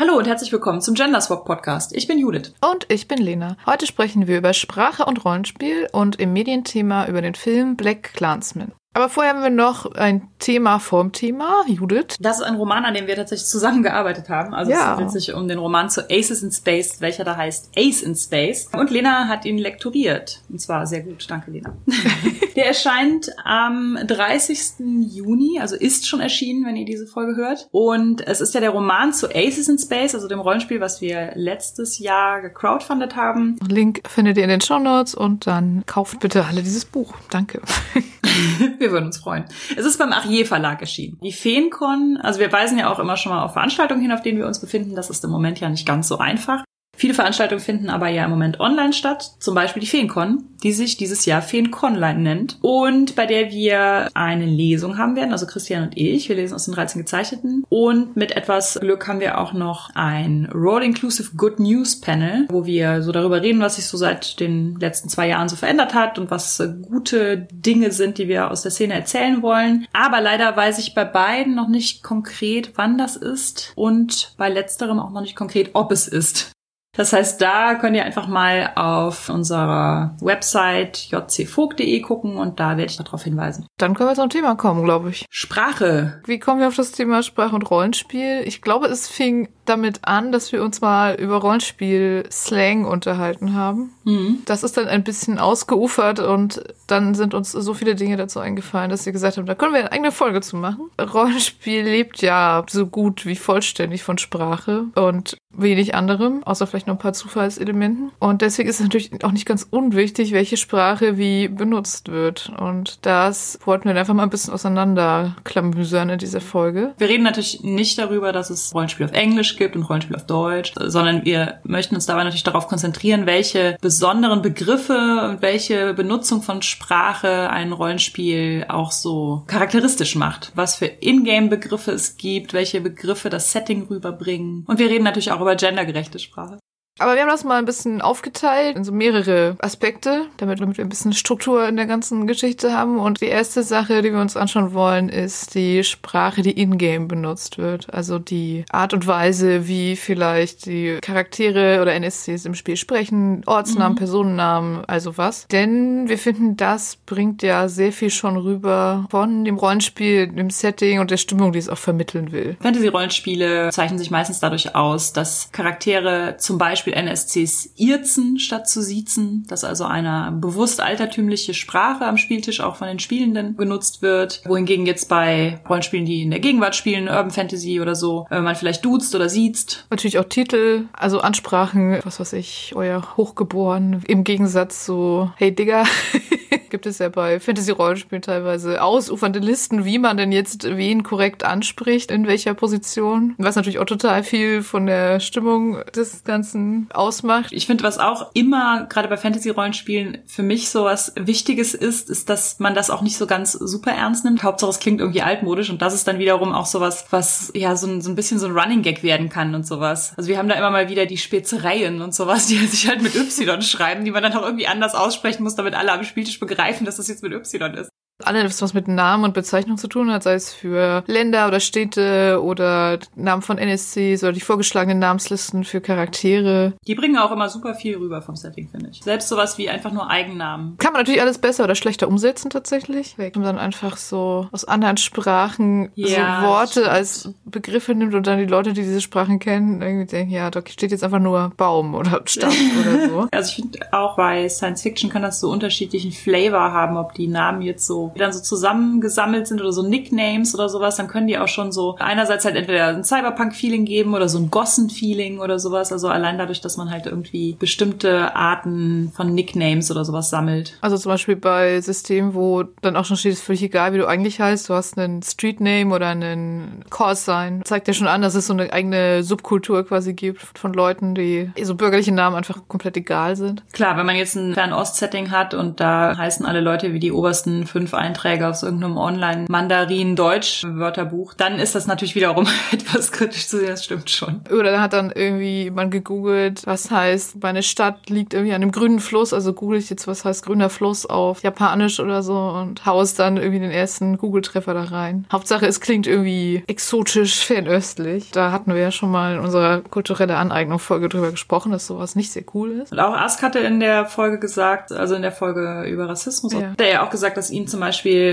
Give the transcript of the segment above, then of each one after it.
Hallo und herzlich willkommen zum Gender Swap Podcast. Ich bin Judith. Und ich bin Lena. Heute sprechen wir über Sprache und Rollenspiel und im Medienthema über den Film Black Clansman. Aber vorher haben wir noch ein Thema vorm Thema, Judith. Das ist ein Roman, an dem wir tatsächlich zusammengearbeitet haben. Also ja. es handelt sich um den Roman zu Aces in Space, welcher da heißt Ace in Space. Und Lena hat ihn lektoriert. Und zwar sehr gut. Danke, Lena. Der erscheint am 30. Juni, also ist schon erschienen, wenn ihr diese Folge hört. Und es ist ja der Roman zu Aces in Space, also dem Rollenspiel, was wir letztes Jahr gecrowdfundet haben. Link findet ihr in den Show Notes und dann kauft bitte alle dieses Buch. Danke. wir würden uns freuen. Es ist beim Arier Verlag erschienen. Die Feencon, also wir weisen ja auch immer schon mal auf Veranstaltungen hin, auf denen wir uns befinden. Das ist im Moment ja nicht ganz so einfach. Viele Veranstaltungen finden aber ja im Moment online statt, zum Beispiel die Feencon, die sich dieses Jahr Feenconline nennt und bei der wir eine Lesung haben werden, also Christian und ich, wir lesen aus den 13 Gezeichneten und mit etwas Glück haben wir auch noch ein Roll Inclusive Good News Panel, wo wir so darüber reden, was sich so seit den letzten zwei Jahren so verändert hat und was gute Dinge sind, die wir aus der Szene erzählen wollen. Aber leider weiß ich bei beiden noch nicht konkret, wann das ist und bei letzterem auch noch nicht konkret, ob es ist. Das heißt, da könnt ihr einfach mal auf unserer Website jcvogt.de gucken und da werde ich darauf hinweisen. Dann können wir zum Thema kommen, glaube ich. Sprache. Wie kommen wir auf das Thema Sprache und Rollenspiel? Ich glaube, es fing damit an, dass wir uns mal über Rollenspiel-Slang unterhalten haben. Mhm. Das ist dann ein bisschen ausgeufert und dann sind uns so viele Dinge dazu eingefallen, dass wir gesagt haben, da können wir eine eigene Folge zu machen. Rollenspiel lebt ja so gut wie vollständig von Sprache und wenig anderem, außer vielleicht noch ein paar Zufallselementen. Und deswegen ist es natürlich auch nicht ganz unwichtig, welche Sprache wie benutzt wird. Und das wollten wir einfach mal ein bisschen auseinanderklamüsern in dieser Folge. Wir reden natürlich nicht darüber, dass es Rollenspiel auf Englisch gibt und Rollenspiel auf Deutsch, sondern wir möchten uns dabei natürlich darauf konzentrieren, welche besonderen Begriffe und welche Benutzung von Sprache ein Rollenspiel auch so charakteristisch macht. Was für Ingame-Begriffe es gibt, welche Begriffe das Setting rüberbringen. Und wir reden natürlich auch über gendergerechte Sprache. Aber wir haben das mal ein bisschen aufgeteilt in so mehrere Aspekte, damit, damit wir ein bisschen Struktur in der ganzen Geschichte haben. Und die erste Sache, die wir uns anschauen wollen, ist die Sprache, die in-game benutzt wird. Also die Art und Weise, wie vielleicht die Charaktere oder NSCs im Spiel sprechen, Ortsnamen, mhm. Personennamen, also was. Denn wir finden, das bringt ja sehr viel schon rüber von dem Rollenspiel, dem Setting und der Stimmung, die es auch vermitteln will. Fantasy-Rollenspiele zeichnen sich meistens dadurch aus, dass Charaktere zum Beispiel Beispiel NSCs Irzen statt zu Siezen, dass also eine bewusst altertümliche Sprache am Spieltisch auch von den Spielenden genutzt wird, wohingegen jetzt bei Rollenspielen, die in der Gegenwart spielen, Urban Fantasy oder so, äh, man vielleicht duzt oder siezt. Natürlich auch Titel, also Ansprachen, was weiß ich, euer Hochgeboren, im Gegensatz zu Hey Digger. gibt es ja bei Fantasy-Rollenspielen teilweise ausufernde Listen, wie man denn jetzt wen korrekt anspricht, in welcher Position. Was natürlich auch total viel von der Stimmung des Ganzen ausmacht. Ich finde, was auch immer, gerade bei Fantasy-Rollenspielen, für mich so was Wichtiges ist, ist, dass man das auch nicht so ganz super ernst nimmt. Hauptsache, es klingt irgendwie altmodisch und das ist dann wiederum auch sowas, was ja so ein, so ein bisschen so ein Running Gag werden kann und sowas. Also wir haben da immer mal wieder die Spezereien und sowas, die sich halt mit Y schreiben, die man dann auch irgendwie anders aussprechen muss, damit alle am Spieltisch begreifen dass das jetzt mit Y ist. Alles, was mit Namen und Bezeichnung zu tun hat, sei es für Länder oder Städte oder Namen von NSCs oder die vorgeschlagenen Namenslisten für Charaktere. Die bringen auch immer super viel rüber vom Setting, finde ich. Selbst sowas wie einfach nur Eigennamen. Kann man natürlich alles besser oder schlechter umsetzen tatsächlich. Weil man dann einfach so aus anderen Sprachen ja, so Worte als Begriffe nimmt und dann die Leute, die diese Sprachen kennen, irgendwie denken, ja, da steht jetzt einfach nur Baum oder Stamm oder so. Also ich finde auch bei Science Fiction kann das so unterschiedlichen Flavor haben, ob die Namen jetzt so die dann so zusammengesammelt sind oder so Nicknames oder sowas, dann können die auch schon so einerseits halt entweder ein Cyberpunk-Feeling geben oder so ein Gossen-Feeling oder sowas. Also allein dadurch, dass man halt irgendwie bestimmte Arten von Nicknames oder sowas sammelt. Also zum Beispiel bei Systemen, wo dann auch schon steht, ist völlig egal, wie du eigentlich heißt. Du hast einen Street-Name oder einen Call-Sign. Zeigt ja schon an, dass es so eine eigene Subkultur quasi gibt von Leuten, die so bürgerliche Namen einfach komplett egal sind. Klar, wenn man jetzt ein Fernost-Setting hat und da heißen alle Leute wie die obersten fünf Rechtschreibeinträge aus irgendeinem Online-Mandarin-Deutsch-Wörterbuch, dann ist das natürlich wiederum etwas kritisch zu sehen, das stimmt schon. Oder dann hat dann irgendwie man gegoogelt, was heißt, meine Stadt liegt irgendwie an einem grünen Fluss, also google ich jetzt, was heißt grüner Fluss auf Japanisch oder so und haus dann irgendwie den ersten Google-Treffer da rein. Hauptsache, es klingt irgendwie exotisch fernöstlich. Da hatten wir ja schon mal in unserer kulturelle Aneignung-Folge drüber gesprochen, dass sowas nicht sehr cool ist. Und auch Ask hatte in der Folge gesagt, also in der Folge über Rassismus, ja. hat er ja auch gesagt, dass ihn zum Beispiel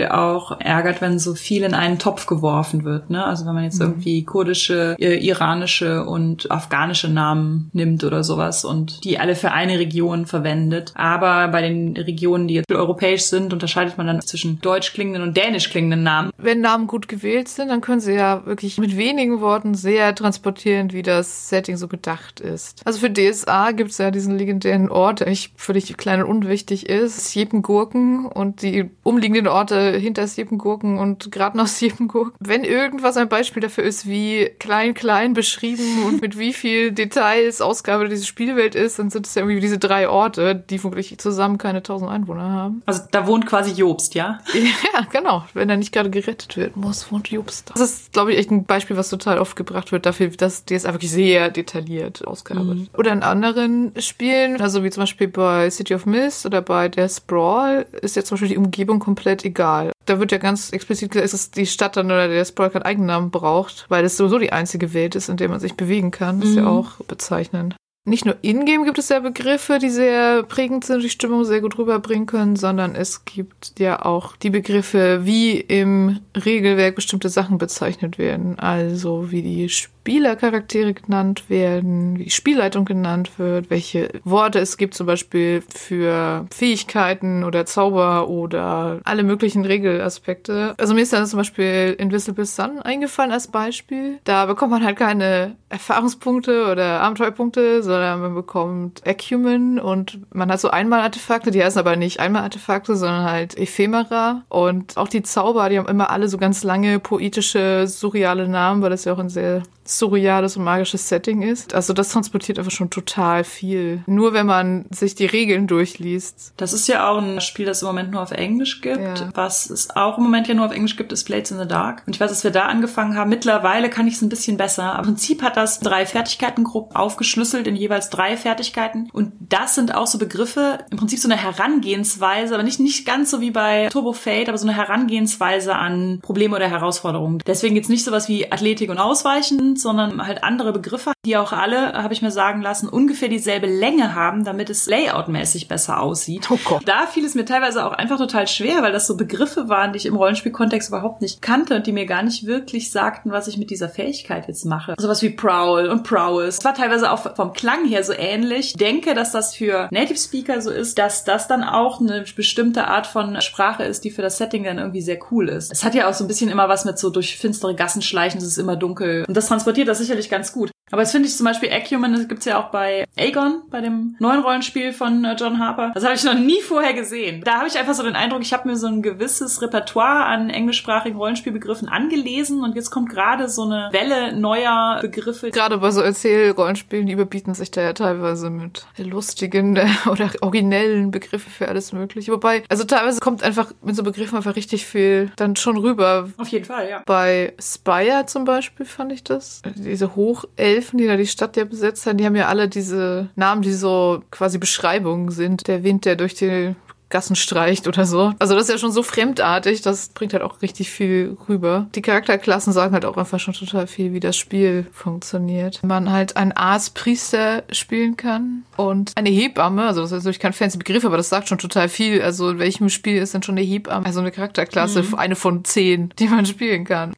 auch ärgert, wenn so viel in einen Topf geworfen wird. Ne? Also wenn man jetzt mhm. irgendwie kurdische, äh, iranische und afghanische Namen nimmt oder sowas und die alle für eine Region verwendet. Aber bei den Regionen, die jetzt europäisch sind, unterscheidet man dann zwischen deutsch klingenden und dänisch klingenden Namen. Wenn Namen gut gewählt sind, dann können sie ja wirklich mit wenigen Worten sehr transportieren, wie das Setting so gedacht ist. Also für DSA gibt es ja diesen legendären Ort, der ich völlig klein und unwichtig ist, Siepengurken und die umliegenden Orte hinter Siepengurken und gerade noch Siepengurken. Wenn irgendwas ein Beispiel dafür ist, wie klein, klein beschrieben und mit wie viel Details Ausgabe diese Spielwelt ist, dann sind es ja irgendwie diese drei Orte, die wirklich zusammen keine tausend Einwohner haben. Also da wohnt quasi Jobst, ja? Ja, genau. Wenn er nicht gerade gerettet werden muss, wohnt Jobst. Das ist, glaube ich, echt ein Beispiel, was total oft gebracht wird dafür, dass DSA wirklich sehr detailliert ausgearbeitet. Mhm. Oder in anderen Spielen, also wie zum Beispiel bei City of Mist oder bei der Sprawl, ist ja zum Beispiel die Umgebung komplett egal. Da wird ja ganz explizit gesagt, dass die Stadt dann oder der Sprawl keinen Eigennamen braucht, weil es sowieso die einzige Welt ist, in der man sich bewegen kann. Das ist mhm. ja auch bezeichnend nicht nur in-game gibt es ja Begriffe, die sehr prägend sind, die Stimmung sehr gut rüberbringen können, sondern es gibt ja auch die Begriffe, wie im Regelwerk bestimmte Sachen bezeichnet werden. Also wie die Spielercharaktere genannt werden, wie die Spielleitung genannt wird, welche Worte es gibt zum Beispiel für Fähigkeiten oder Zauber oder alle möglichen Regelaspekte. Also mir ist dann zum Beispiel Invisible Sun eingefallen als Beispiel. Da bekommt man halt keine Erfahrungspunkte oder Abenteuerpunkte, sondern man bekommt Acumen und man hat so Einmal-Artefakte, die heißen aber nicht Einmal-Artefakte, sondern halt Ephemera. Und auch die Zauber, die haben immer alle so ganz lange poetische, surreale Namen, weil das ja auch ein sehr surreales und magisches Setting ist. Also das transportiert einfach schon total viel. Nur wenn man sich die Regeln durchliest. Das ist ja auch ein Spiel, das im Moment nur auf Englisch gibt. Ja. Was es auch im Moment ja nur auf Englisch gibt, ist Blades in the Dark. Und ich weiß, dass wir da angefangen haben. Mittlerweile kann ich es ein bisschen besser. Aber im Prinzip hat das drei Fertigkeitengruppen aufgeschlüsselt in jeweils drei Fertigkeiten. Und das sind auch so Begriffe, im Prinzip so eine Herangehensweise, aber nicht, nicht ganz so wie bei Turbo Fate, aber so eine Herangehensweise an Probleme oder Herausforderungen. Deswegen gibt's nicht sowas wie Athletik und Ausweichen, sind, sondern halt andere Begriffe, die auch alle, habe ich mir sagen lassen, ungefähr dieselbe Länge haben, damit es layoutmäßig besser aussieht. Oh Gott. Da fiel es mir teilweise auch einfach total schwer, weil das so Begriffe waren, die ich im Rollenspielkontext überhaupt nicht kannte und die mir gar nicht wirklich sagten, was ich mit dieser Fähigkeit jetzt mache. Sowas wie Prowl und Prowess. Es war teilweise auch vom Klang her so ähnlich. Ich denke, dass das für Native Speaker so ist, dass das dann auch eine bestimmte Art von Sprache ist, die für das Setting dann irgendwie sehr cool ist. Es hat ja auch so ein bisschen immer was mit so durch finstere Gassen schleichen, es ist immer dunkel. Und das transportiert das sicherlich ganz gut. Aber das finde ich zum Beispiel Acumen, das gibt's ja auch bei Aegon, bei dem neuen Rollenspiel von äh, John Harper. Das habe ich noch nie vorher gesehen. Da habe ich einfach so den Eindruck, ich habe mir so ein gewisses Repertoire an englischsprachigen Rollenspielbegriffen angelesen und jetzt kommt gerade so eine Welle neuer Begriffe. Gerade bei so Erzählrollenspielen, die überbieten sich da ja teilweise mit lustigen oder originellen Begriffen für alles mögliche. Wobei, also teilweise kommt einfach mit so Begriffen einfach richtig viel dann schon rüber. Auf jeden Fall, ja. Bei Spire zum Beispiel fand ich das. Diese Hochelf Elfen, die da die Stadt ja besetzt haben, die haben ja alle diese Namen, die so quasi Beschreibungen sind. Der Wind, der durch die Gassen streicht oder so. Also das ist ja schon so fremdartig, das bringt halt auch richtig viel rüber. Die Charakterklassen sagen halt auch einfach schon total viel, wie das Spiel funktioniert. Man halt einen Aaspriester spielen kann und eine Hebamme, also das ist natürlich kein fancy Begriff, aber das sagt schon total viel. Also in welchem Spiel ist denn schon eine Hebamme? Also eine Charakterklasse, mhm. eine von zehn, die man spielen kann.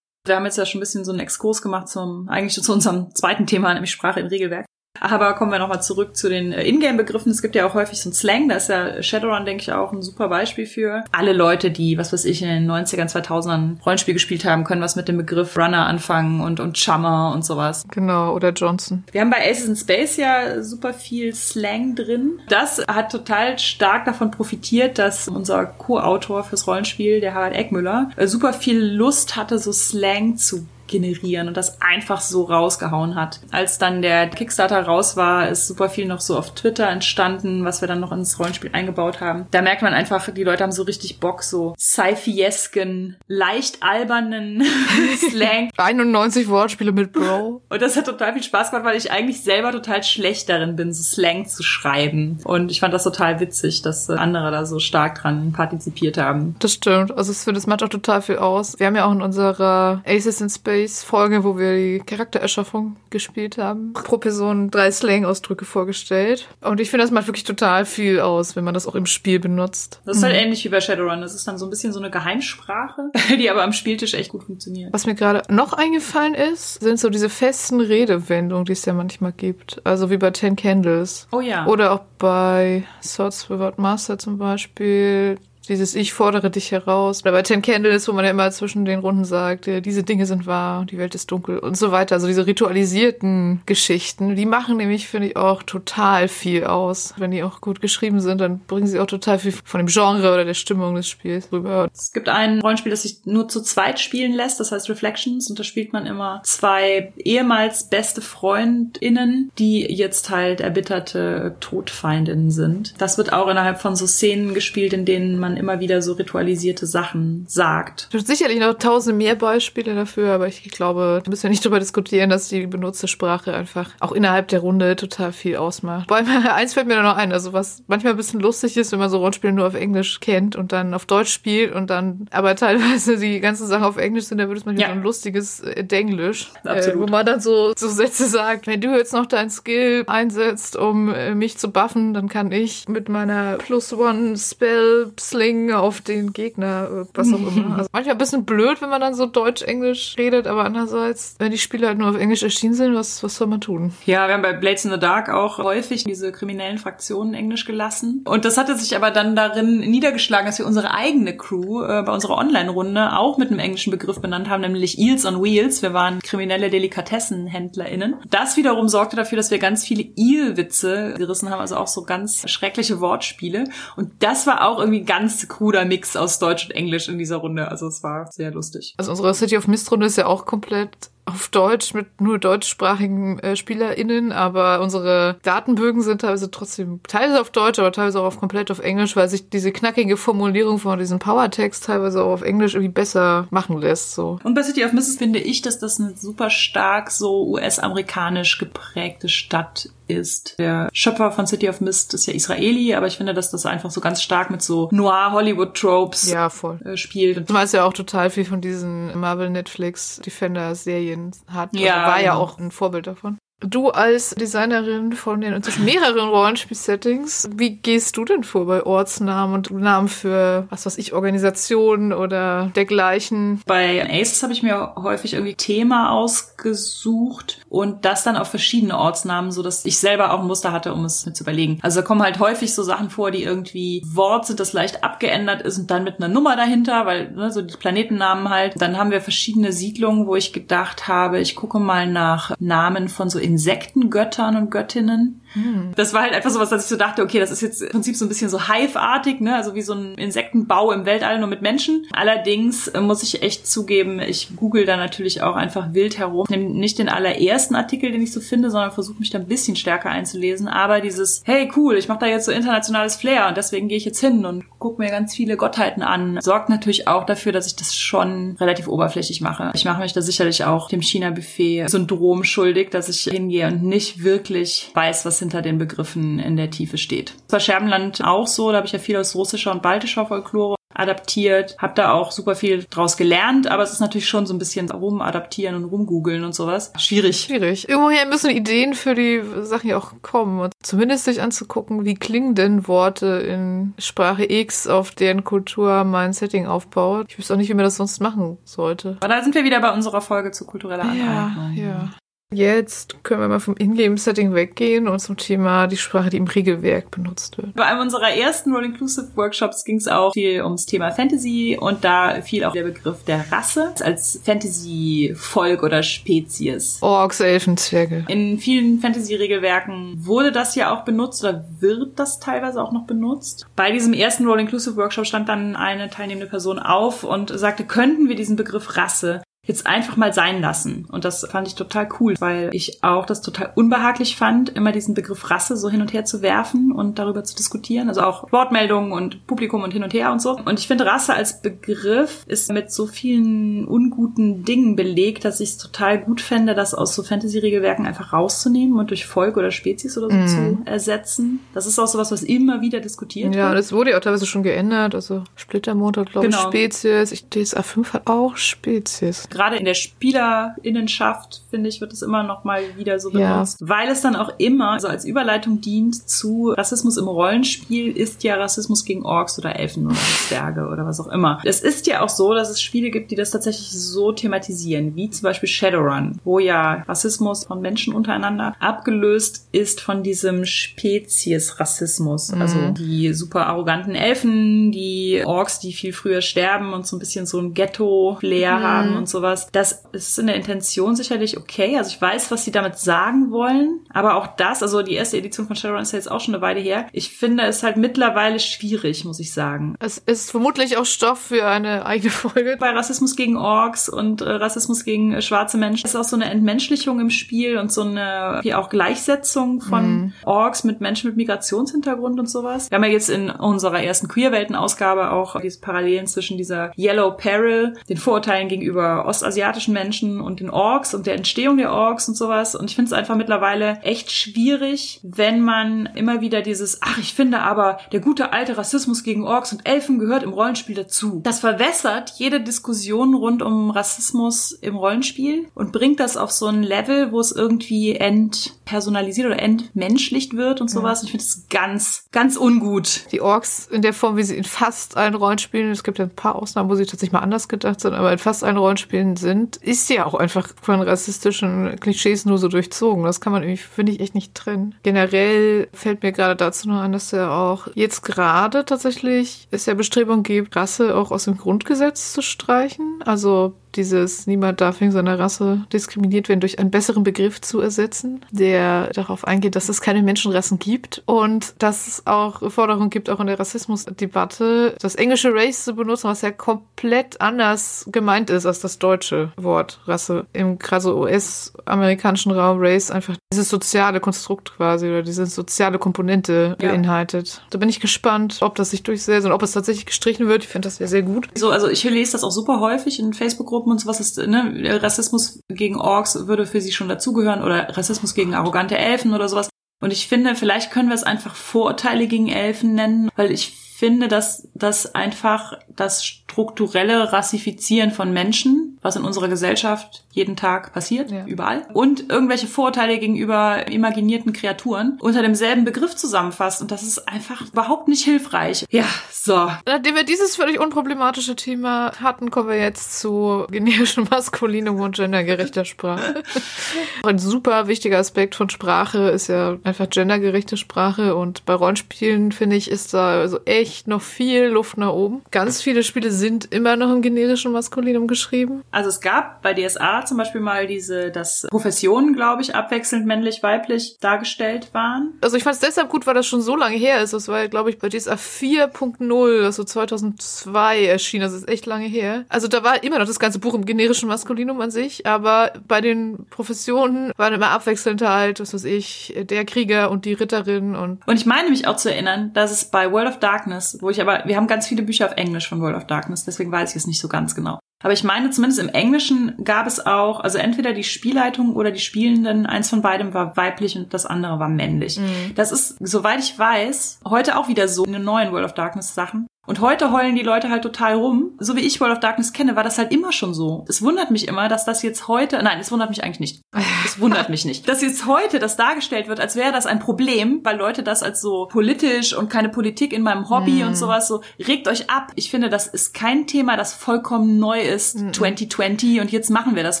Wir haben jetzt ja schon ein bisschen so einen Exkurs gemacht zum, eigentlich zu unserem zweiten Thema, nämlich Sprache im Regelwerk. Aber kommen wir nochmal zurück zu den äh, Ingame-Begriffen. Es gibt ja auch häufig so ein Slang, da ist ja Shadowrun, denke ich, auch ein super Beispiel für. Alle Leute, die, was weiß ich, in den 90ern, 2000ern Rollenspiel gespielt haben, können was mit dem Begriff Runner anfangen und, und Chummer und sowas. Genau, oder Johnson. Wir haben bei Aces in Space ja super viel Slang drin. Das hat total stark davon profitiert, dass unser Co-Autor fürs Rollenspiel, der Harald Eckmüller, äh, super viel Lust hatte, so Slang zu generieren und das einfach so rausgehauen hat. Als dann der Kickstarter raus war, ist super viel noch so auf Twitter entstanden, was wir dann noch ins Rollenspiel eingebaut haben. Da merkt man einfach, die Leute haben so richtig Bock, so sci-fiesken, leicht albernen Slang. 91 Wortspiele mit Bro. Und das hat total viel Spaß gemacht, weil ich eigentlich selber total schlecht darin bin, so Slang zu schreiben. Und ich fand das total witzig, dass andere da so stark dran partizipiert haben. Das stimmt. Also ich finde, das macht auch total viel aus. Wir haben ja auch in unserer Aces in Space Folge, wo wir die Charaktererschaffung gespielt haben, pro Person drei Slang-Ausdrücke vorgestellt. Und ich finde, das macht wirklich total viel aus, wenn man das auch im Spiel benutzt. Das ist halt mhm. ähnlich wie bei Shadowrun. Das ist dann so ein bisschen so eine Geheimsprache, die aber am Spieltisch echt gut funktioniert. Was mir gerade noch eingefallen ist, sind so diese festen Redewendungen, die es ja manchmal gibt. Also wie bei Ten Candles. Oh ja. Oder auch bei Swords Without Master zum Beispiel dieses Ich fordere dich heraus. Oder bei Ten Candles, wo man ja immer zwischen den Runden sagt, diese Dinge sind wahr, die Welt ist dunkel und so weiter. Also diese ritualisierten Geschichten, die machen nämlich, finde ich, auch total viel aus. Wenn die auch gut geschrieben sind, dann bringen sie auch total viel von dem Genre oder der Stimmung des Spiels rüber. Es gibt ein Rollenspiel, das sich nur zu zweit spielen lässt, das heißt Reflections, und da spielt man immer zwei ehemals beste FreundInnen, die jetzt halt erbitterte Todfeindinnen sind. Das wird auch innerhalb von so Szenen gespielt, in denen man man immer wieder so ritualisierte Sachen sagt. Es gibt sicherlich noch tausend mehr Beispiele dafür, aber ich glaube, da müssen wir nicht darüber diskutieren, dass die benutzte Sprache einfach auch innerhalb der Runde total viel ausmacht. Weil eins fällt mir da noch ein, also was manchmal ein bisschen lustig ist, wenn man so Rollenspiele nur auf Englisch kennt und dann auf Deutsch spielt und dann aber teilweise die ganzen Sachen auf Englisch sind, da wird es manchmal ja. so ein lustiges äh, Denglisch, äh, wo man dann so, so Sätze sagt, wenn du jetzt noch dein Skill einsetzt, um äh, mich zu buffen, dann kann ich mit meiner Plus One Spell Slay Sling auf den Gegner, äh, was auch immer. Also manchmal ein bisschen blöd, wenn man dann so Deutsch-Englisch redet, aber andererseits, wenn die Spiele halt nur auf Englisch erschienen sind, was, was soll man tun? Ja, wir haben bei Blades in the Dark auch häufig diese kriminellen Fraktionen Englisch gelassen. Und das hatte sich aber dann darin niedergeschlagen, dass wir unsere eigene Crew äh, bei unserer Online-Runde auch mit einem englischen Begriff benannt haben, nämlich Eels on Wheels. Wir waren kriminelle DelikatessenhändlerInnen. Das wiederum sorgte dafür, dass wir ganz viele Eel-Witze gerissen haben, also auch so ganz schreckliche Wortspiele. Und das war auch irgendwie ganz ganz kruder Mix aus Deutsch und Englisch in dieser Runde. Also es war sehr lustig. Also unsere City of Mist Runde ist ja auch komplett auf Deutsch mit nur deutschsprachigen äh, SpielerInnen, aber unsere Datenbögen sind teilweise trotzdem teilweise auf Deutsch, aber teilweise auch auf komplett auf Englisch, weil sich diese knackige Formulierung von diesem Powertext teilweise auch auf Englisch irgendwie besser machen lässt. So. Und bei City of Mrs. finde ich, dass das eine super stark so US-amerikanisch geprägte Stadt ist. Der Schöpfer von City of Mist ist ja Israeli, aber ich finde, dass das einfach so ganz stark mit so Noir-Hollywood-Tropes ja, voll. Äh, spielt. Und du weißt ja auch total viel von diesen Marvel-Netflix-Defender-Serien Serien hat. Ja, war ja auch ein Vorbild davon. Du als Designerin von den inzwischen mehreren Rollenspiel-Settings, wie gehst du denn vor bei Ortsnamen und Namen für, was weiß ich, Organisationen oder dergleichen? Bei Aces habe ich mir häufig irgendwie Thema ausgesucht und das dann auf verschiedene Ortsnamen, so dass ich selber auch ein Muster hatte, um es mir zu überlegen. Also da kommen halt häufig so Sachen vor, die irgendwie Wort sind, das leicht abgeändert ist und dann mit einer Nummer dahinter, weil ne, so die Planetennamen halt. Dann haben wir verschiedene Siedlungen, wo ich gedacht habe, ich gucke mal nach Namen von so Insektengöttern und Göttinnen. Hm. Das war halt einfach so was, dass ich so dachte, okay, das ist jetzt im Prinzip so ein bisschen so Hive-artig, ne? also wie so ein Insektenbau im Weltall nur mit Menschen. Allerdings äh, muss ich echt zugeben, ich google da natürlich auch einfach wild herum. Nehme nicht den allerersten Artikel, den ich so finde, sondern versuche mich da ein bisschen stärker einzulesen. Aber dieses, hey cool, ich mache da jetzt so internationales Flair und deswegen gehe ich jetzt hin und gucke mir ganz viele Gottheiten an, sorgt natürlich auch dafür, dass ich das schon relativ oberflächlich mache. Ich mache mich da sicherlich auch dem China-Buffet-Syndrom schuldig, dass ich hingehe und nicht wirklich weiß, was hinter den Begriffen in der Tiefe steht. Das war Scherbenland auch so, da habe ich ja viel aus russischer und baltischer Folklore adaptiert, habe da auch super viel draus gelernt, aber es ist natürlich schon so ein bisschen rumadaptieren und rumgoogeln und sowas. Schwierig. Schwierig. Irgendwoher müssen Ideen für die Sachen ja auch kommen und zumindest sich anzugucken, wie klingen denn Worte in Sprache X, auf deren Kultur mein Setting aufbaut. Ich wüsste auch nicht, wie man das sonst machen sollte. Aber da sind wir wieder bei unserer Folge zu kultureller Aneignung. Ja, ja. Jetzt können wir mal vom Ingame-Setting weggehen und zum Thema die Sprache, die im Regelwerk benutzt wird. Bei einem unserer ersten All-Inclusive-Workshops ging es auch viel ums Thema Fantasy und da fiel auch der Begriff der Rasse als Fantasy-Volk oder Spezies. Orks, Elfen, Zwerge. In vielen Fantasy-Regelwerken wurde das ja auch benutzt oder wird das teilweise auch noch benutzt. Bei diesem ersten All-Inclusive-Workshop stand dann eine teilnehmende Person auf und sagte, könnten wir diesen Begriff Rasse jetzt einfach mal sein lassen. Und das fand ich total cool, weil ich auch das total unbehaglich fand, immer diesen Begriff Rasse so hin und her zu werfen und darüber zu diskutieren. Also auch Wortmeldungen und Publikum und hin und her und so. Und ich finde, Rasse als Begriff ist mit so vielen unguten Dingen belegt, dass ich es total gut fände, das aus so Fantasy-Regelwerken einfach rauszunehmen und durch Volk oder Spezies oder so mm. zu ersetzen. Das ist auch sowas, was immer wieder diskutiert ja, wird. Ja, das wurde ja auch teilweise schon geändert. Also Splittermotor, glaube genau. ich, Spezies. Ich, DSA 5 hat auch Spezies gerade in der Spielerinnenschaft, finde ich, wird es immer noch mal wieder so benutzt. Ja. Weil es dann auch immer so als Überleitung dient zu Rassismus im Rollenspiel ist ja Rassismus gegen Orks oder Elfen oder Zwerge oder was auch immer. Es ist ja auch so, dass es Spiele gibt, die das tatsächlich so thematisieren, wie zum Beispiel Shadowrun, wo ja Rassismus von Menschen untereinander abgelöst ist von diesem Spezies-Rassismus. Mhm. Also die super arroganten Elfen, die Orks, die viel früher sterben und so ein bisschen so ein Ghetto-Flair mhm. haben und so sowas. Das ist in der Intention sicherlich okay. Also ich weiß, was sie damit sagen wollen. Aber auch das, also die erste Edition von Shadowrun ist ja jetzt auch schon eine Weile her. Ich finde es halt mittlerweile schwierig, muss ich sagen. Es ist vermutlich auch Stoff für eine eigene Folge. Bei Rassismus gegen Orks und äh, Rassismus gegen äh, schwarze Menschen ist auch so eine Entmenschlichung im Spiel und so eine, wie auch Gleichsetzung von mhm. Orks mit Menschen mit Migrationshintergrund und sowas. Wir haben ja jetzt in unserer ersten Queerwelten-Ausgabe auch diese Parallelen zwischen dieser Yellow Peril, den Vorurteilen gegenüber ostasiatischen Menschen und den Orks und der Entstehung der Orks und sowas. Und ich finde es einfach mittlerweile echt schwierig, wenn man immer wieder dieses, ach, ich finde aber, der gute alte Rassismus gegen Orks und Elfen gehört im Rollenspiel dazu. Das verwässert jede Diskussion rund um Rassismus im Rollenspiel und bringt das auf so ein Level, wo es irgendwie entpersonalisiert oder entmenschlicht wird und sowas. Ja. Ich finde es ganz, ganz ungut. Die Orks in der Form, wie sie in fast allen Rollenspielen, es gibt ja ein paar Ausnahmen, wo sie tatsächlich mal anders gedacht sind, aber in fast allen Rollenspielen Serien sind, ist ja auch einfach von rassistischen Klischees nur so durchzogen. Das kann man irgendwie, finde ich, echt nicht trennen. Generell fällt mir gerade dazu noch an, dass ja auch jetzt gerade tatsächlich es ja Bestrebungen gibt, Rasse auch aus dem Grundgesetz zu streichen. Also dieses Niemand darf wegen seiner Rasse diskriminiert werden, durch einen besseren Begriff zu ersetzen, der darauf eingeht, dass es keine Menschenrassen gibt und dass es auch Forderungen gibt, auch in der Rassismusdebatte, das englische Race zu benutzen, was ja komplett anders gemeint ist als das deutsche Wort Rasse. Im gerade so US-amerikanischen Raum Race einfach dieses soziale Konstrukt quasi oder diese soziale Komponente ja. beinhaltet. Da bin ich gespannt, ob das sich durchsetzt und ob es tatsächlich gestrichen wird. Ich finde das ja sehr gut. So, also ich lese das auch super häufig in Facebook-Gruppen Gruppen und sowas ist, ne, Rassismus gegen Orks würde für sie schon dazugehören oder Rassismus gegen arrogante Elfen oder sowas. Und ich finde, vielleicht können wir es einfach Vorurteile gegen Elfen nennen, weil ich finde, dass das einfach das strukturelle Rassifizieren von Menschen, was in unserer Gesellschaft jeden Tag passiert, ja. überall, und irgendwelche Vorurteile gegenüber imaginierten Kreaturen unter demselben Begriff zusammenfasst. Und das ist einfach überhaupt nicht hilfreich. Ja, so. Nachdem wir dieses völlig unproblematische Thema hatten, kommen wir jetzt zu generischem Maskulinum und gendergerechter Sprache. Ein super wichtiger Aspekt von Sprache ist ja einfach gendergerechte Sprache und bei Rollenspielen, finde ich, ist da also echt echt noch viel Luft nach oben. Ganz viele Spiele sind immer noch im generischen Maskulinum geschrieben. Also es gab bei DSA zum Beispiel mal diese, dass Professionen, glaube ich, abwechselnd männlich-weiblich dargestellt waren. Also ich fand es deshalb gut, weil das schon so lange her ist. Das war, glaube ich, bei DSA 4.0, also 2002 erschienen. Das ist echt lange her. Also da war immer noch das ganze Buch im generischen Maskulinum an sich, aber bei den Professionen waren immer abwechselnd halt, was weiß ich, der Krieger und die Ritterin und... Und ich meine mich auch zu erinnern, dass es bei World of Darkness Darkness, wo ich aber, wir haben ganz viele Bücher auf Englisch von World of Darkness, deswegen weiß ich es nicht so ganz genau. Aber ich meine, zumindest im Englischen gab es auch, also entweder die Spielleitung oder die Spielenden, eins von beidem war weiblich und das andere war männlich. Mhm. Das ist, soweit ich weiß, heute auch wieder so in den neuen World of Darkness Sachen. Und heute heulen die Leute halt total rum. So wie ich World of Darkness kenne, war das halt immer schon so. Es wundert mich immer, dass das jetzt heute, nein, es wundert mich eigentlich nicht. Es wundert mich nicht. Dass jetzt heute das dargestellt wird, als wäre das ein Problem, weil Leute das als so politisch und keine Politik in meinem Hobby mm. und sowas so, regt euch ab. Ich finde, das ist kein Thema, das vollkommen neu ist, mm. 2020 und jetzt machen wir das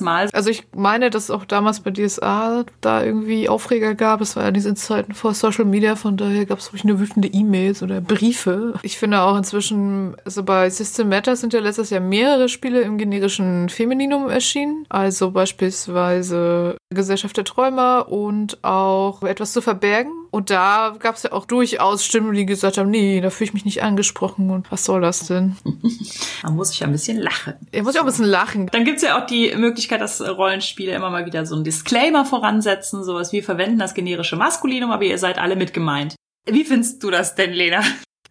mal. Also ich meine, dass auch damals bei DSA da irgendwie Aufreger gab. Es war ja diese Zeiten vor Social Media, von daher gab es ruhig nur wütende E-Mails oder Briefe. Ich finde auch, inzwischen, also bei System Matter sind ja letztes Jahr mehrere Spiele im generischen Femininum erschienen. Also beispielsweise Gesellschaft der Träumer und auch etwas zu verbergen. Und da gab es ja auch durchaus Stimmen, die gesagt haben, nee, da fühle ich mich nicht angesprochen und was soll das denn? Man muss ich ja ein bisschen lachen. Er muss ja auch ein bisschen lachen. Dann gibt's ja auch die Möglichkeit, dass Rollenspiele immer mal wieder so einen Disclaimer voransetzen, sowas wie verwenden das generische Maskulinum, aber ihr seid alle mit gemeint. Wie findest du das denn, Lena?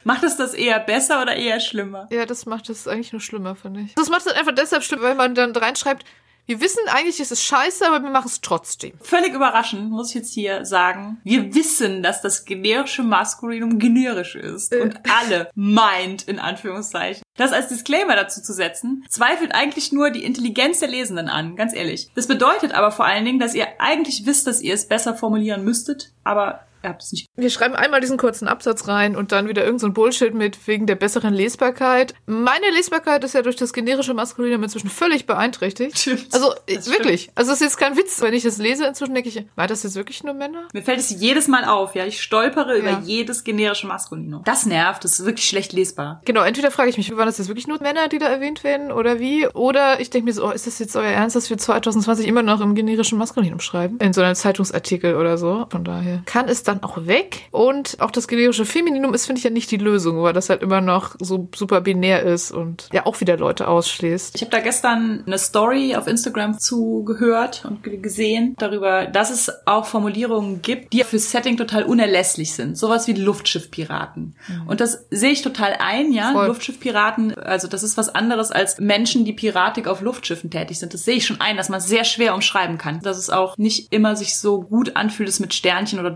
Macht es das eher besser oder eher schlimmer? Ja, das macht es eigentlich nur schlimmer, finde ich. Das macht es einfach deshalb schlimm, weil man dann reinschreibt, wir wissen eigentlich, es ist scheiße, aber wir machen es trotzdem. Völlig überraschend, muss ich jetzt hier sagen. Wir wissen, dass das generische Maskulinum generisch ist. Äh. Und alle meint, in Anführungszeichen. Das als Disclaimer dazu zu setzen, zweifelt eigentlich nur die Intelligenz der Lesenden an, ganz ehrlich. Das bedeutet aber vor allen Dingen, dass ihr eigentlich wisst, dass ihr es besser formulieren müsstet, aber Es nicht. Wir schreiben einmal diesen kurzen Absatz rein und dann wieder irgendein so Bullshit mit wegen der besseren Lesbarkeit. Meine Lesbarkeit ist ja durch das generische Maskulinum inzwischen völlig beeinträchtigt. Stimmt. Also wirklich. Stimmt. Also es ist jetzt kein Witz. Wenn ich das lese, inzwischen denke ich, war das jetzt wirklich nur Männer? Mir fällt es jedes Mal auf, ja. Ich stolpere ja. über jedes generische Maskulinum. Das nervt, das ist wirklich schlecht lesbar. Genau, entweder frage ich mich, waren das jetzt wirklich nur Männer, die da erwähnt werden oder wie? Oder ich denke mir so, oh, ist das jetzt euer Ernst, dass wir 2020 immer noch im generischen Maskulinum schreiben? In so einem Zeitungsartikel oder so. Von daher kann es dann auch weg. Und auch das generische Femininum ist, finde ich, ja nicht die Lösung, weil das halt immer noch so super binär ist und ja auch wieder Leute ausschließt. Ich habe da gestern eine Story auf Instagram zugehört und gesehen darüber, dass es auch Formulierungen gibt, die für Setting total unerlässlich sind. Sowas wie Luftschiffpiraten. Mhm. Und das sehe ich total ein, ja. Voll. Luftschiffpiraten, also das ist was anderes als Menschen, die Piratik auf Luftschiffen tätig sind. Das sehe ich schon ein, dass man es sehr schwer umschreiben kann. Dass es auch nicht immer sich so gut anfühlt, es mit Sternchen oder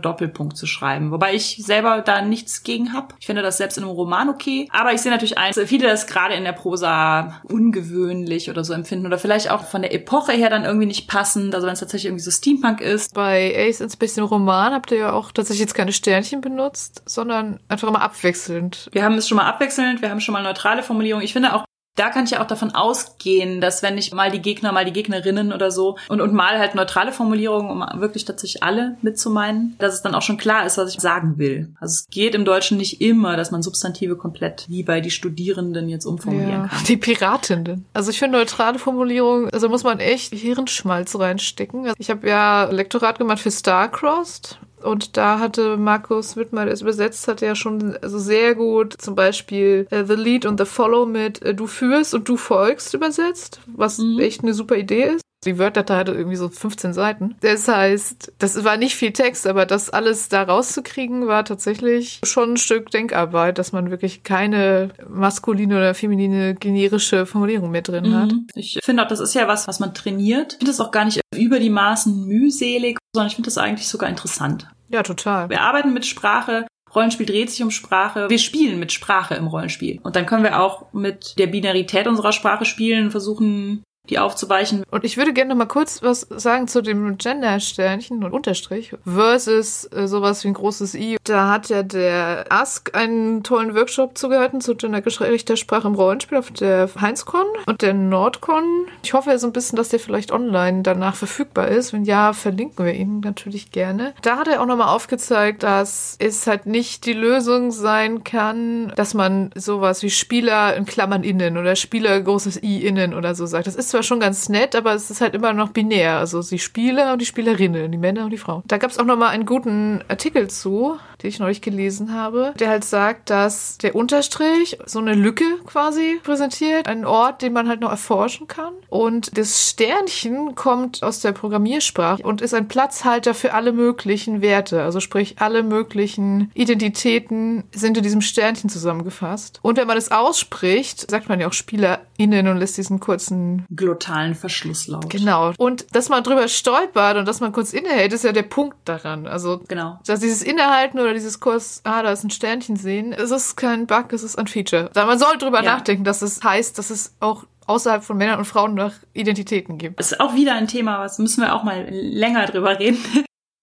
Doppelpunkt zu schreiben. Wobei ich selber da nichts gegen habe. Ich finde das selbst in einem Roman okay. Aber ich sehe natürlich ein, dass viele das gerade in der Prosa ungewöhnlich oder so empfinden oder vielleicht auch von der Epoche her dann irgendwie nicht passend. Also wenn es tatsächlich irgendwie so Steampunk ist. Bei Ace in Space im Roman habt ihr ja auch tatsächlich jetzt keine Sternchen benutzt, sondern einfach immer abwechselnd. Wir haben es schon mal abwechselnd, wir haben schon mal neutrale Formulierungen. Ich finde auch, da kann ich ja auch davon ausgehen, dass wenn ich mal die Gegner, mal die Gegnerinnen oder so und, und mal halt neutrale Formulierungen, um wirklich tatsächlich alle mitzumeinen, dass es dann auch schon klar ist, was ich sagen will. Also es geht im Deutschen nicht immer, dass man Substantive komplett wie bei die Studierenden jetzt umformulieren ja, kann. Die Piratenden. Also ich finde neutrale Formulierungen, also muss man echt Hirnschmalz reinstecken. Ich habe ja Lektorat gemacht für Starcrossed und da hatte Markus Wittmer, der es übersetzt hat, ja schon also sehr gut zum Beispiel äh, The Lead und The Follow mit äh, Du führst und Du folgst übersetzt, was mhm. echt eine super Idee ist. Die Word-Datei hatte irgendwie so 15 Seiten. Das heißt, das war nicht viel Text, aber das alles da rauszukriegen, war tatsächlich schon ein Stück Denkarbeit, dass man wirklich keine maskuline oder feminine generische Formulierung mehr drin mhm. hat. Ich finde auch, das ist ja was, was man trainiert. Ich finde das auch gar nicht über die Maßen mühselig, sondern ich finde das eigentlich sogar interessant. Ja, total. Wir arbeiten mit Sprache. Rollenspiel dreht sich um Sprache. Wir spielen mit Sprache im Rollenspiel. Und dann können wir auch mit der Binarität unserer Sprache spielen, versuchen, die aufzuweichen. Und ich würde gerne noch mal kurz was sagen zu dem Gender-Sternchen und Unterstrich versus äh, sowas wie ein großes I. Da hat ja der Ask einen tollen Workshop zugehalten zu gendergerechter Sprache im Rollenspiel auf der Heinzcon und der Nordcon. Ich hoffe so ein bisschen, dass der vielleicht online danach verfügbar ist. Wenn ja, verlinken wir ihn natürlich gerne. Da hat er auch noch mal aufgezeigt, dass es halt nicht die Lösung sein kann, dass man sowas wie Spieler in Klammern innen oder Spieler großes I innen oder so sagt. Das ist zwar schon ganz nett, aber es ist halt immer noch binär. Also die Spieler und die Spielerinnen, die Männer und die Frauen. Da gab es auch noch mal einen guten Artikel zu, den ich neulich gelesen habe, der halt sagt, dass der Unterstrich so eine Lücke quasi präsentiert, einen Ort, den man halt noch erforschen kann. Und das Sternchen kommt aus der Programmiersprache und ist ein Platzhalter für alle möglichen Werte. Also sprich, alle möglichen Identitäten sind in diesem Sternchen zusammengefasst. Und wenn man es ausspricht, sagt man ja auch SpielerInnen und lässt diesen kurzen glottalen Verschlusslaut. Genau. Und dass man drüber stolpert und dass man kurz innehält, ist ja der Punkt daran. Also, genau. dass dieses Innehalten oder dieses kurz, ah, da ist ein Sternchen sehen, es ist kein Bug, es ist ein Feature. Man soll drüber ja. nachdenken, dass es heißt, dass es auch außerhalb von Männern und Frauen noch Identitäten gibt. Das ist auch wieder ein Thema, was müssen wir auch mal länger drüber reden.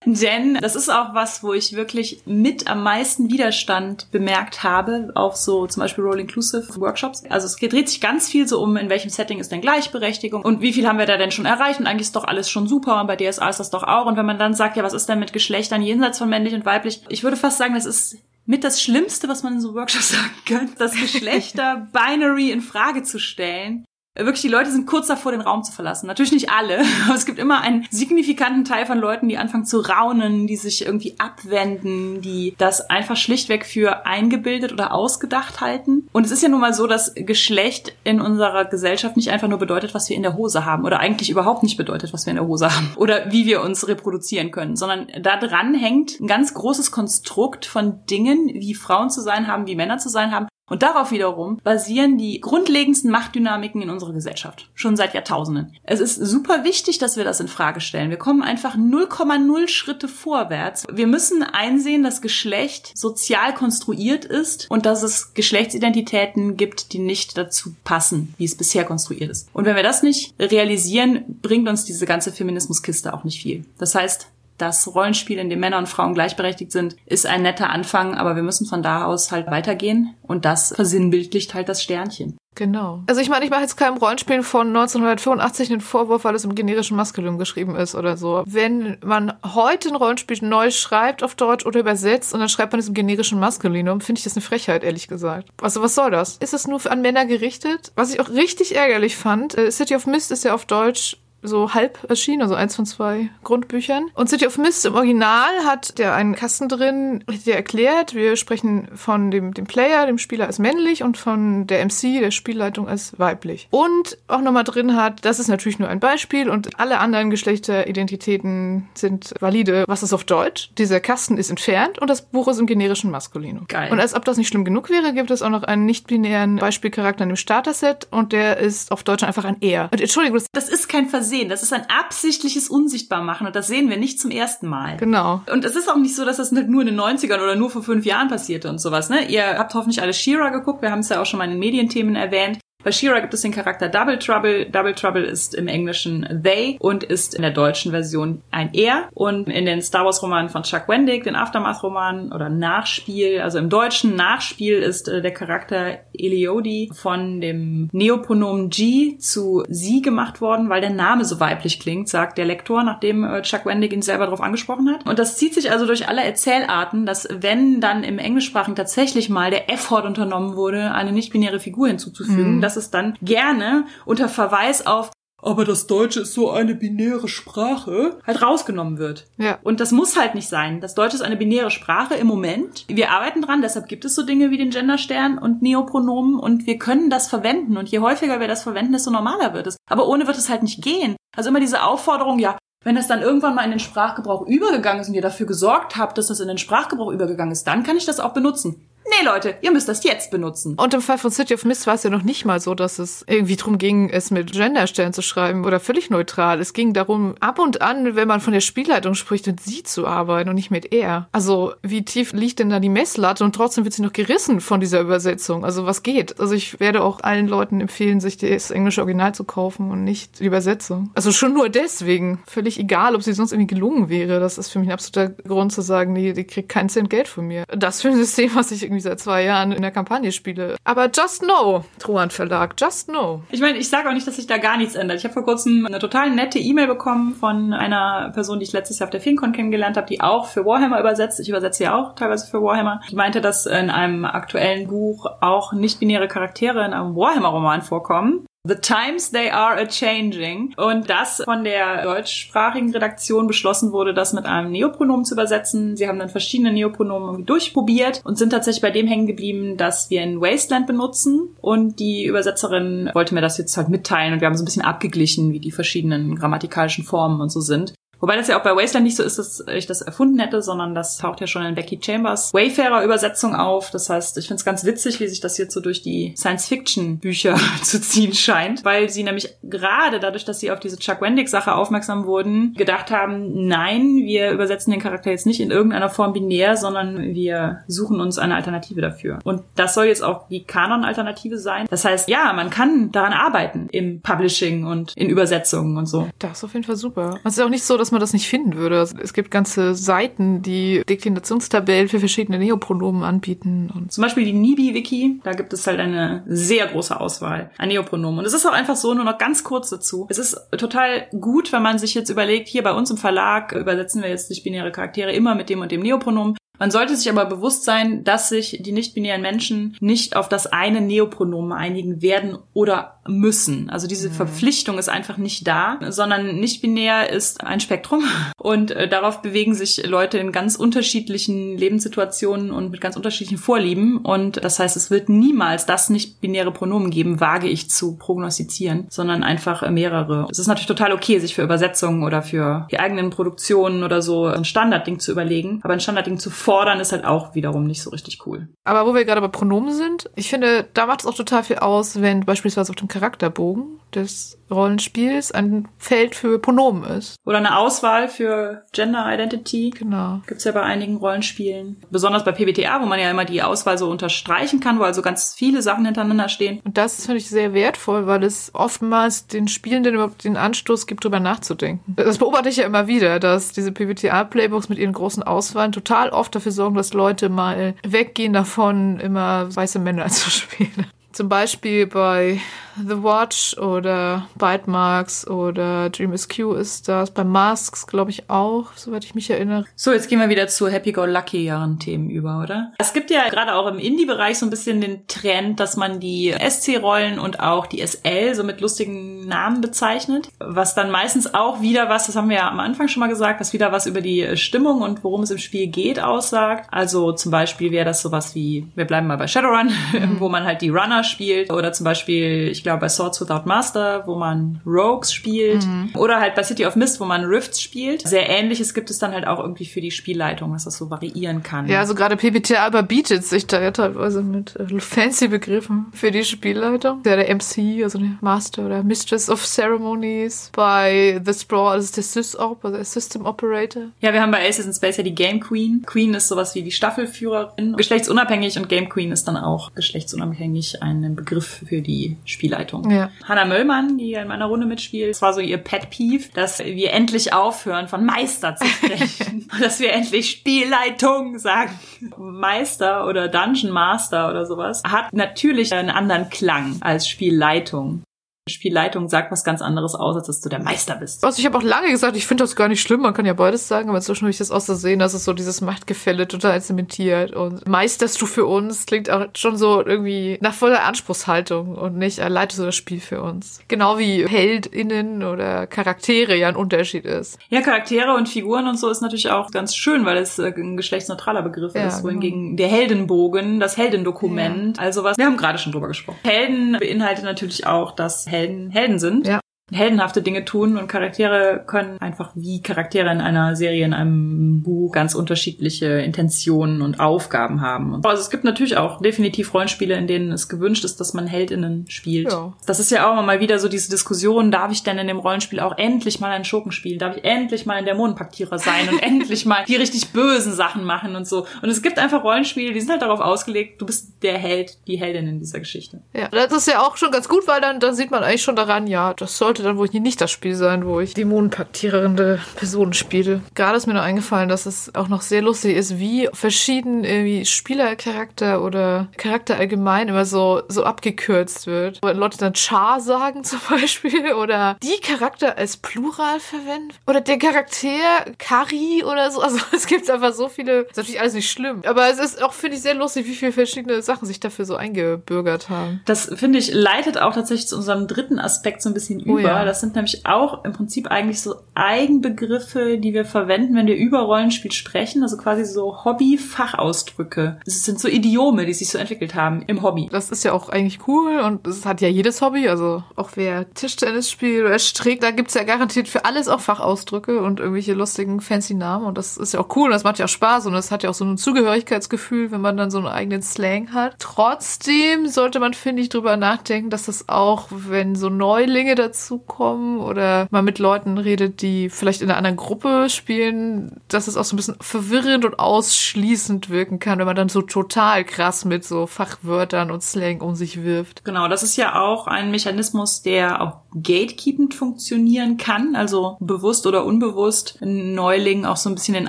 Denn das ist auch was, wo ich wirklich mit am meisten Widerstand bemerkt habe auf so zum Beispiel Role Inclusive Workshops. Also es dreht sich ganz viel so um, in welchem Setting ist denn Gleichberechtigung und wie viel haben wir da denn schon erreicht und eigentlich ist doch alles schon super und bei DSA ist das doch auch. Und wenn man dann sagt, ja, was ist denn mit Geschlechtern jenseits von männlich und weiblich? Ich würde fast sagen, das ist mit das Schlimmste, was man in so Workshops sagen kann, das Geschlechter-Binary in Frage zu stellen Wirklich, die Leute sind kurz davor, den Raum zu verlassen. Natürlich nicht alle, aber es gibt immer einen signifikanten Teil von Leuten, die anfangen zu raunen, die sich irgendwie abwenden, die das einfach schlichtweg für eingebildet oder ausgedacht halten. Und es ist ja nun mal so, dass Geschlecht in unserer Gesellschaft nicht einfach nur bedeutet, was wir in der Hose haben oder eigentlich überhaupt nicht bedeutet, was wir in der Hose haben oder wie wir uns reproduzieren können, sondern da dran hängt ein ganz großes Konstrukt von Dingen, wie Frauen zu sein haben, wie Männer zu sein haben und darauf wiederum basieren die grundlegendsten Machtdynamiken in unserer Gesellschaft. Schon seit Jahrtausenden. Es ist super wichtig, dass wir das in Frage stellen. Wir kommen einfach 0,0 Schritte vorwärts. Wir müssen einsehen, dass Geschlecht sozial konstruiert ist und dass es Geschlechtsidentitäten gibt, die nicht dazu passen, wie es bisher konstruiert ist. Und wenn wir das nicht realisieren, bringt uns diese ganze Feminismuskiste auch nicht viel. Das heißt, das Rollenspiel, in dem Männer und Frauen gleichberechtigt sind, ist ein netter Anfang, aber wir müssen von da aus halt weitergehen und das versinnbildlicht halt das Sternchen. Genau. Also ich meine, ich mache jetzt keinem Rollenspiel von 1985 einen Vorwurf, weil es im generischen Maskulin geschrieben ist oder so. Wenn man heute ein Rollenspiel neu schreibt auf Deutsch oder übersetzt und dann schreibt man es im generischen Maskulinum, finde ich das eine Frechheit, ehrlich gesagt. Also was soll das? Ist es nur an Männer gerichtet? Was ich auch richtig ärgerlich fand, äh, City of Mist ist ja auf Deutsch so halb erschienen, also eins von zwei Grundbüchern. Und City of Mist im Original hat der einen Kasten drin, der erklärt, wir sprechen von dem, dem Player, dem Spieler als männlich und von der MC, der Spielleitung als weiblich. Und auch nochmal drin hat, das ist natürlich nur ein Beispiel und alle anderen Geschlechteridentitäten sind valide. Was ist auf Deutsch? Dieser Kasten ist entfernt und das Buch ist im generischen Maskulinum. Geil. Und als ob das nicht schlimm genug wäre, gibt es auch noch einen nicht-binären Beispielcharakter in dem Starter-Set und der ist auf Deutsch einfach ein Er. Und Entschuldigung, das ist kein Versehen sehen. Das ist ein absichtliches Unsichtbarmachen und das sehen wir nicht zum ersten Mal. Genau. Und es ist auch nicht so, dass das nur in den 90ern oder nur vor fünf Jahren passierte und sowas. Ne? Ihr habt hoffentlich alle Shira geguckt. Wir haben es ja auch schon mal in den Medienthemen erwähnt. Bei Shira gibt es den Charakter Double Trouble. Double Trouble ist im Englischen they und ist in der deutschen Version ein er. Und in den Star Wars Romanen von Chuck Wendig, den Aftermath Roman oder Nachspiel, also im deutschen Nachspiel ist äh, der Charakter Eliodi von dem Neopronomen G zu sie gemacht worden, weil der Name so weiblich klingt, sagt der Lektor, nachdem äh, Chuck Wendig ihn selber darauf angesprochen hat. Und das zieht sich also durch alle Erzählarten, dass wenn dann im Englischsprachigen tatsächlich mal der Effort unternommen wurde, eine nicht-binäre Figur hinzuzufügen, mhm dass es dann gerne unter Verweis auf aber das Deutsche ist so eine binäre Sprache, halt rausgenommen wird. Ja. Und das muss halt nicht sein. Das Deutsche ist eine binäre Sprache im Moment. Wir arbeiten dran, deshalb gibt es so Dinge wie den Genderstern und Neopronomen und wir können das verwenden. Und je häufiger wir das verwenden, desto normaler wird es. Aber ohne wird es halt nicht gehen. Also immer diese Aufforderung, ja, wenn das dann irgendwann mal in den Sprachgebrauch übergegangen ist und ihr dafür gesorgt habt, dass das in den Sprachgebrauch übergegangen ist, dann kann ich das auch benutzen. Nee, Leute, ihr müsst das jetzt benutzen. Und im Fall von City of Mist war es ja noch nicht mal so, dass es irgendwie drum ging, es mit Genderstellen zu schreiben oder völlig neutral. Es ging darum, ab und an, wenn man von der Spielleitung spricht, mit sie zu arbeiten und nicht mit er. Also, wie tief liegt denn da die Messlatte und trotzdem wird sie noch gerissen von dieser Übersetzung? Also, was geht? Also, ich werde auch allen Leuten empfehlen, sich das englische Original zu kaufen und nicht die Übersetzung. Also, schon nur deswegen. Völlig egal, ob sie sonst irgendwie gelungen wäre. Das ist für mich ein absoluter Grund zu sagen, nee, die kriegt keinen Cent Geld von mir. Das für ein System, was ich irgendwie seit zwei Jahren in der Kampagne spiele. Aber Just Know, Truan Verlag, Just Know. Ich meine, ich sage auch nicht, dass sich da gar nichts ändert. Ich habe vor kurzem eine total nette E-Mail bekommen von einer Person, die ich letztes Jahr auf der FinCon kennengelernt habe, die auch für Warhammer übersetzt. Ich übersetze ja auch teilweise für Warhammer. Die meinte, dass in einem aktuellen Buch auch nicht-binäre Charaktere in einem Warhammer-Roman vorkommen. The times they are a changing. Und das von der deutschsprachigen Redaktion beschlossen wurde, das mit einem Neopronomen zu übersetzen. Sie haben dann verschiedene Neopronomen durchprobiert und sind tatsächlich bei dem hängen geblieben, dass wir in Wasteland benutzen. Und die Übersetzerin wollte mir das jetzt halt mitteilen und wir haben so ein bisschen abgeglichen, wie die verschiedenen grammatikalischen Formen und so sind. Wobei das ja auch bei Wasteland nicht so ist, dass ich das erfunden hätte, sondern das taucht ja schon in Becky Chambers Wayfarer-Übersetzung auf. Das heißt, ich finde es ganz witzig, wie sich das jetzt so durch die Science-Fiction-Bücher zu ziehen scheint, weil sie nämlich gerade dadurch, dass sie auf diese Chuck Wendig-Sache aufmerksam wurden, gedacht haben, nein, wir übersetzen den Charakter jetzt nicht in irgendeiner Form binär, sondern wir suchen uns eine Alternative dafür. Und das soll jetzt auch die Kanon-Alternative sein. Das heißt, ja, man kann daran arbeiten im Publishing und in Übersetzungen und so. Das ist auf jeden Fall super. Es ist auch nicht so, dass man das nicht finden würde. Es gibt ganze Seiten, die Deklinationstabellen für verschiedene Neopronomen anbieten. Und Zum Beispiel die Nibi-Wiki, da gibt es halt eine sehr große Auswahl an Neopronomen. Und es ist auch einfach so, nur noch ganz kurz dazu. Es ist total gut, wenn man sich jetzt überlegt, hier bei uns im Verlag übersetzen wir jetzt nicht binäre Charaktere immer mit dem und dem Neopronomen. Man sollte sich aber bewusst sein, dass sich die nicht-binären Menschen nicht auf das eine Neopronomen einigen werden oder müssen. Also diese mhm. Verpflichtung ist einfach nicht da, sondern nicht-binär ist ein Spektrum und äh, darauf bewegen sich Leute in ganz unterschiedlichen Lebenssituationen und mit ganz unterschiedlichen Vorlieben und das heißt, es wird niemals das nicht-binäre Pronomen geben, wage ich zu prognostizieren, sondern einfach mehrere. Es ist natürlich total okay, sich für Übersetzungen oder für die eigenen Produktionen oder so ein Standardding zu überlegen, aber ein Standardding zu fordern ist halt auch wiederum nicht so richtig cool. Aber wo wir gerade bei Pronomen sind, ich finde, da macht es auch total viel aus, wenn beispielsweise auf dem Charakterbogen des Rollenspiels ein Feld für Pronomen ist. Oder eine Auswahl für Gender Identity. Genau. Gibt's ja bei einigen Rollenspielen. Besonders bei PBTA, wo man ja immer die Auswahl so unterstreichen kann, wo also ganz viele Sachen hintereinander stehen. Und das finde ich sehr wertvoll, weil es oftmals den Spielenden überhaupt den Anstoß gibt, drüber nachzudenken. Das beobachte ich ja immer wieder, dass diese PBTA-Playbooks mit ihren großen Auswahlen total oft dafür sorgen, dass Leute mal weggehen davon, immer weiße Männer zu spielen. Zum Beispiel bei The Watch oder Bytemarks oder Dream SQ ist das. Bei Masks, glaube ich, auch, soweit ich mich erinnere. So, jetzt gehen wir wieder zu Happy-Go-Lucky-Jahren-Themen über, oder? Es gibt ja gerade auch im Indie-Bereich so ein bisschen den Trend, dass man die SC-Rollen und auch die SL so mit lustigen Namen bezeichnet. Was dann meistens auch wieder was, das haben wir ja am Anfang schon mal gesagt, was wieder was über die Stimmung und worum es im Spiel geht aussagt. Also zum Beispiel wäre das sowas wie, wir bleiben mal bei Shadowrun, wo man halt die Runner spielt. Oder zum Beispiel, ich glaube, bei Swords Without Master, wo man Rogues spielt. Mhm. Oder halt bei City of Mist, wo man Rifts spielt. Sehr ähnliches gibt es dann halt auch irgendwie für die Spielleitung, dass das so variieren kann. Ja, also gerade PBTA überbietet sich da ja teilweise mit äh, fancy Begriffen für die Spielleitung. Ja, der MC, also der Master oder Mistress of Ceremonies. Bei The Sprawl ist der SysOp, also der System Operator. Ja, wir haben bei Aces in Space ja die Game Queen. Queen ist sowas wie die Staffelführerin. Geschlechtsunabhängig und Game Queen ist dann auch geschlechtsunabhängig ein Begriff für die Spielleitung. Ja. Hanna Möllmann, die in meiner Runde mitspielt, das war so ihr Pet Peeve, dass wir endlich aufhören, von Meister zu sprechen. dass wir endlich Spielleitung sagen. Meister oder Dungeon Master oder sowas hat natürlich einen anderen Klang als Spielleitung. Spielleitung sagt was ganz anderes aus, als dass du der Meister bist. Also ich habe auch lange gesagt, ich finde das gar nicht schlimm, man kann ja beides sagen, aber inzwischen habe ich das auch so sehen, dass es so dieses Machtgefälle total zementiert und meisterst du für uns klingt auch schon so irgendwie nach voller Anspruchshaltung und nicht äh, leitest du das Spiel für uns. Genau wie HeldInnen oder Charaktere ja ein Unterschied ist. Ja, Charaktere und Figuren und so ist natürlich auch ganz schön, weil es äh, ein geschlechtsneutraler Begriff ja, ist, wohingegen genau. der Heldenbogen, das Heldendokument, ja. also was, wir haben gerade schon drüber gesprochen. Helden beinhaltet natürlich auch das Helden Helden sind. Ja heldenhafte Dinge tun und Charaktere können einfach wie Charaktere in einer Serie, in einem Buch ganz unterschiedliche Intentionen und Aufgaben haben. Also es gibt natürlich auch definitiv Rollenspiele, in denen es gewünscht ist, dass man Heldinnen spielt. Ja. Das ist ja auch immer mal wieder so diese Diskussion, darf ich denn in dem Rollenspiel auch endlich mal einen Schurken spielen? Darf ich endlich mal ein Dämonenpaktierer sein und endlich mal die richtig bösen Sachen machen und so? Und es gibt einfach Rollenspiele, die sind halt darauf ausgelegt, du bist der Held, die Heldin in dieser Geschichte. Ja, das ist ja auch schon ganz gut, weil dann, dann sieht man eigentlich schon daran, ja, das sollte sollte dann wohl nicht das Spiel sein, wo ich dämonenpaktierende Personen spiele. Gerade ist mir nur eingefallen, dass es auch noch sehr lustig ist, wie verschieden irgendwie Spielercharakter oder Charakter allgemein immer so, so abgekürzt wird. Wenn Leute dann Char sagen zum Beispiel oder die Charakter als Plural verwenden oder der Charakter Kari oder so. Also es gibt einfach so viele, ist natürlich alles nicht schlimm. Aber es ist auch, finde ich, sehr lustig, wie viele verschiedene Sachen sich dafür so eingebürgert haben. Das, finde ich, leitet auch tatsächlich zu unserem dritten Aspekt so ein bisschen über. Oh ja. Das sind nämlich auch im Prinzip eigentlich so Eigenbegriffe, die wir verwenden, wenn wir über Rollenspiel sprechen. Also quasi so Hobby-Fachausdrücke. Das sind so Idiome, die sich so entwickelt haben im Hobby. Das ist ja auch eigentlich cool und es hat ja jedes Hobby. Also auch wer Tischtennis spielt oder strickt, da gibt's ja garantiert für alles auch Fachausdrücke und irgendwelche lustigen fancy Namen. Und das ist ja auch cool und das macht ja auch Spaß und es hat ja auch so ein Zugehörigkeitsgefühl, wenn man dann so einen eigenen Slang hat. Trotzdem sollte man, finde ich, drüber nachdenken, dass das auch, wenn so Neulinge dazu kommen oder man mit Leuten redet, die vielleicht in einer anderen Gruppe spielen, dass es auch so ein bisschen verwirrend und ausschließend wirken kann, wenn man dann so total krass mit so Fachwörtern und Slang um sich wirft. Genau, das ist ja auch ein Mechanismus, der auch gatekeepend funktionieren kann, also bewusst oder unbewusst Neulingen auch so ein bisschen den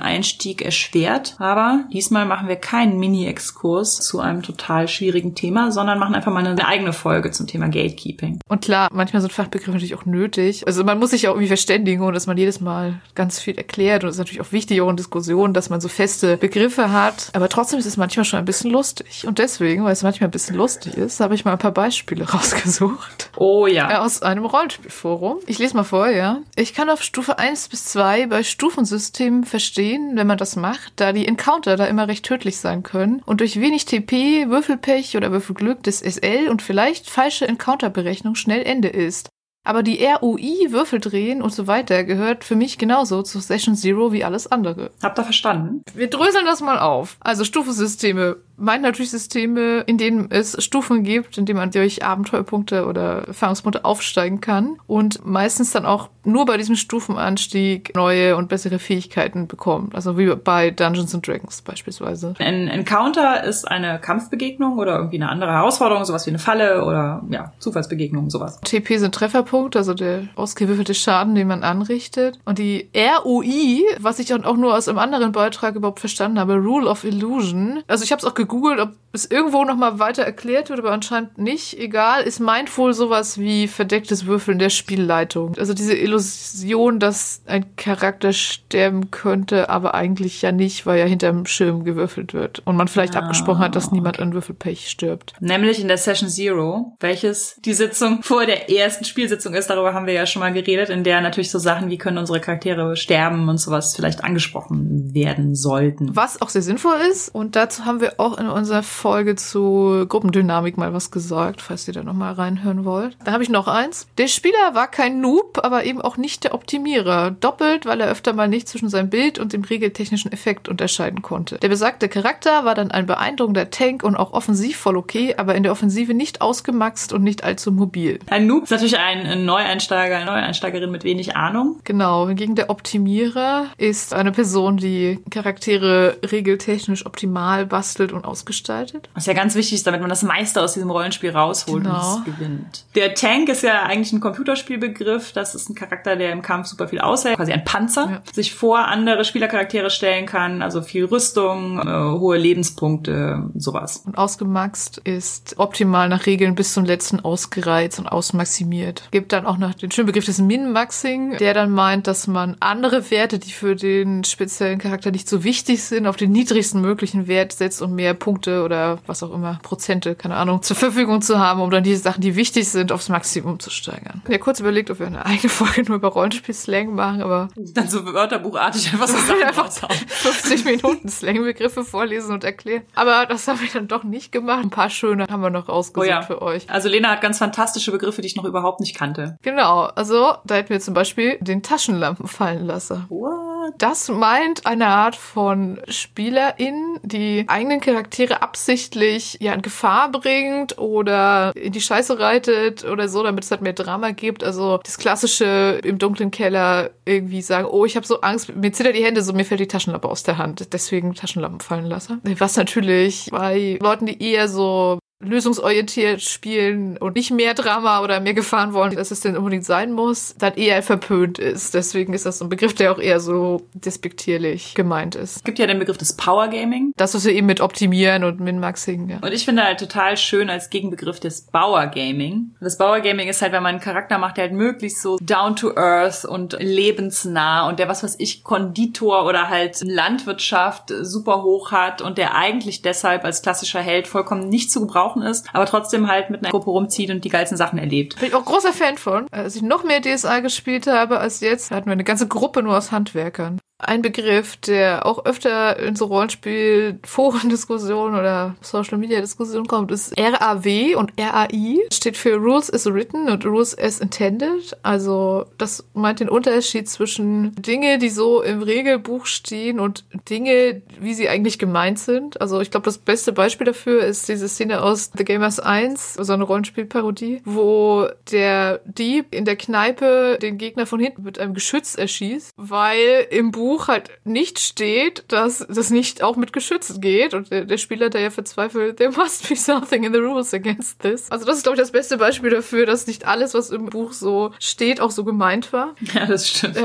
Einstieg erschwert. Aber diesmal machen wir keinen Mini-Exkurs zu einem total schwierigen Thema, sondern machen einfach mal eine eigene Folge zum Thema Gatekeeping. Und klar, manchmal sind Fachbegriffe natürlich auch nötig. Also man muss sich ja irgendwie verständigen und dass man jedes Mal ganz viel erklärt. Und es ist natürlich auch wichtig, auch in Diskussionen, dass man so feste Begriffe hat. Aber trotzdem ist es manchmal schon ein bisschen lustig. Und deswegen, weil es manchmal ein bisschen lustig ist, habe ich mal ein paar Beispiele rausgesucht. Oh ja. Aus einem Rollenspielforum. Ich lese mal vor, ja. Ich kann auf Stufe 1 bis 2 bei Stufensystemen verstehen, wenn man das macht, da die Encounter da immer recht tödlich sein können und durch wenig TP, Würfelpech oder Würfelglück des SL und vielleicht falsche Encounterberechnung schnell Ende ist. Aber die ROI, Würfel drehen und so weiter gehört für mich genauso zu Session Zero wie alles andere. Habt ihr verstanden? Wir dröseln das mal auf. Also Stufensysteme meint natürlich Systeme, in denen es Stufen gibt, in denen man durch Abenteuerpunkte oder Erfahrungspunkte aufsteigen kann und meistens dann auch nur bei diesem Stufenanstieg neue und bessere Fähigkeiten bekommt. Also wie bei Dungeons and Dragons beispielsweise. Ein Encounter ist eine Kampfbegegnung oder irgendwie eine andere Herausforderung, sowas wie eine Falle oder ja, Zufallsbegegnung, sowas. TP sind Trefferpunkte, also der ausgewürfelte Schaden, den man anrichtet. Und die ROI, was ich auch nur aus einem anderen Beitrag überhaupt verstanden habe, Rule of Illusion. Also ich habe es auch gegoogelt, ob es irgendwo noch mal weiter erklärt wird, aber anscheinend nicht. Egal, ist Mindful sowas wie verdecktes Würfeln der Spielleitung. Also diese Illusion, dass ein Charakter sterben könnte, aber eigentlich ja nicht, weil ja hinterm Schirm gewürfelt wird. Und man vielleicht ah, abgesprochen hat, dass niemand an Würfelpech stirbt. Nämlich in der Session Zero, welches die Sitzung vor der ersten Spielsitzung ist. Darüber haben wir ja schon mal geredet, in der natürlich so Sachen wie können unsere Charaktere sterben und sowas vielleicht angesprochen werden sollten. Was auch sehr sinnvoll ist. Und dazu haben wir auch in unserer Folge zu Gruppendynamik mal was gesagt, falls ihr da noch mal reinhören wollt. Da habe ich noch eins. Der Spieler war kein Noob, aber eben auch nicht der Optimierer. Doppelt, weil er öfter mal nicht zwischen seinem Bild und dem regeltechnischen Effekt unterscheiden konnte. Der besagte Charakter war dann ein beeindruckender Tank und auch offensiv voll okay, aber in der Offensive nicht ausgemaxt und nicht allzu mobil. Ein Noob ist natürlich ein Neueinsteiger, eine Neueinsteigerin mit wenig Ahnung. Genau, hingegen der Optimierer ist eine Person, die Charaktere regeltechnisch optimal bastelt und ausgestaltet. Was ja ganz wichtig ist, damit man das meiste aus diesem Rollenspiel rausholt genau. und es gewinnt. Der Tank ist ja eigentlich ein Computerspielbegriff. Das ist ein Charakter, der im Kampf super viel aushält, quasi ein Panzer, ja. sich vor andere Spielercharaktere stellen kann, also viel Rüstung, äh, hohe Lebenspunkte, sowas. Und ausgemaxt ist optimal nach Regeln bis zum letzten ausgereizt und ausmaximiert. Gibt dann auch noch den schönen Begriff des Min-Maxing, der dann meint, dass man andere Werte, die für den speziellen Charakter nicht so wichtig sind, auf den niedrigsten möglichen Wert setzt, um mehr Punkte oder was auch immer, Prozente, keine Ahnung, zur Verfügung zu haben, um dann diese Sachen, die wichtig sind, aufs Maximum zu steigern. Ich habe kurz überlegt, ob wir eine eigene Folge nur über Rollenspiel-Slang machen, aber... Dann so wörterbuchartig einfach so Sachen einfach 50 Minuten Slang-Begriffe vorlesen und erklären. Aber das habe ich dann doch nicht gemacht. Ein paar schöne haben wir noch rausgesucht oh ja. für euch. Also Lena hat ganz fantastische Begriffe, die ich noch überhaupt nicht kannte. Genau, also da hätten wir zum Beispiel den Taschenlampenfallenlasser. What? Das meint eine Art von SpielerInnen, die eigenen Charaktere absichtlich ja in Gefahr bringt oder in die Scheiße reitet oder so, damit es halt mehr Drama gibt. Also das klassische im dunklen Keller irgendwie sagen, oh, ich habe so Angst, mir zittert die Hände, so mir fällt die Taschenlampe aus der Hand. Deswegen Taschenlampen fallen lasse. Was natürlich bei Leuten, die eher so lösungsorientiert spielen und nicht mehr Drama oder mehr Gefahren wollen, dass es denn unbedingt sein muss, dann eher verpönt ist. Deswegen ist das so ein Begriff, der auch eher so despektierlich gemeint ist. Es gibt ja den Begriff des Power Gaming. Das, was wir eben mit Optimieren und Min-Maxing. Ja. Und ich finde halt total schön als Gegenbegriff des Bauer Gaming. Das Bauer Gaming ist halt, wenn man einen Charakter macht, der halt möglichst so down to earth und lebensnah und der was weiß ich Konditor oder halt Landwirtschaft super hoch hat und der eigentlich deshalb als klassischer Held vollkommen nicht zu gebrauchen Rauchen ist, aber trotzdem halt mit einer Gruppe rumzieht und die geilsten Sachen erlebt. Bin ich auch großer Fan von. Als ich noch mehr DSA gespielt habe als jetzt, hatten wir eine ganze Gruppe nur aus Handwerkern ein Begriff, der auch öfter in so Rollenspiel-Foren-Diskussionen oder Social-Media-Diskussionen kommt, ist RAW und RAI. Steht für Rules as Written und Rules as Intended. Also das meint den Unterschied zwischen Dinge, die so im Regelbuch stehen und Dinge, wie sie eigentlich gemeint sind. Also ich glaube, das beste Beispiel dafür ist diese Szene aus The Gamers 1, so eine Rollenspielparodie, wo der Dieb in der Kneipe den Gegner von hinten mit einem Geschütz erschießt, weil im Buch Buch halt nicht steht, dass das nicht auch mit Geschützen geht. Und der, der Spieler, der ja verzweifelt, there must be something in the rules against this. Also das ist, glaube ich, das beste Beispiel dafür, dass nicht alles, was im Buch so steht, auch so gemeint war. Ja, das stimmt.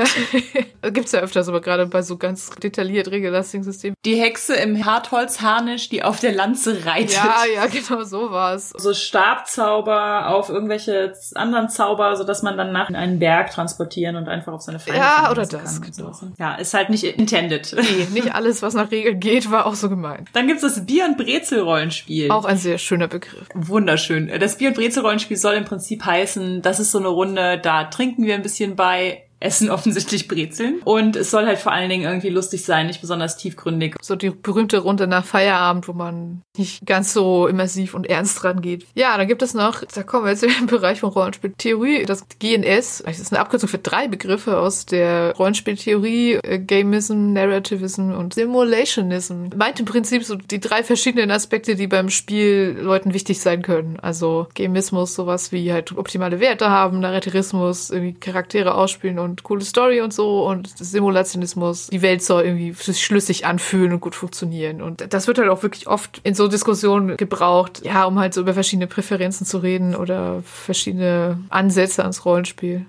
Gibt's ja öfters, aber gerade bei so ganz detailliert regellastigen Systemen. Die Hexe im Hartholzharnisch, die auf der Lanze reitet. Ja, ja, genau, so war's. So Stabzauber auf irgendwelche anderen Zauber, so dass man dann nach einen Berg transportieren und einfach auf seine Feinde Ja, oder das. Genau. Ja, ist halt nicht intended. Nee, nicht alles, was nach Regeln geht, war auch so gemeint. Dann gibt's das Bier- und Brezel-Rollenspiel. Auch ein sehr schöner Begriff. Wunderschön. Das Bier- und Brezel-Rollenspiel soll im Prinzip heißen, das ist so eine Runde, da trinken wir ein bisschen bei, essen offensichtlich Brezeln. Und es soll halt vor allen Dingen irgendwie lustig sein, nicht besonders tiefgründig. So die berühmte Runde nach Feierabend, wo man nicht ganz so immersiv und ernst dran geht. Ja, dann gibt es noch, da kommen wir jetzt in den Bereich von Rollenspieltheorie, das GNS. Das ist eine Abkürzung für drei Begriffe aus der Rollenspieltheorie, äh, Gamism, Narrativism und Simulationism. Meint im Prinzip so die drei verschiedenen Aspekte, die beim Spiel Leuten wichtig sein können. Also Gamismus, sowas wie halt optimale Werte haben, Narrativismus, irgendwie Charaktere ausspielen und und coole Story und so und Simulationismus. Die Welt soll irgendwie schlüssig anfühlen und gut funktionieren. Und das wird halt auch wirklich oft in so Diskussionen gebraucht, ja, um halt so über verschiedene Präferenzen zu reden oder verschiedene Ansätze ans Rollenspiel.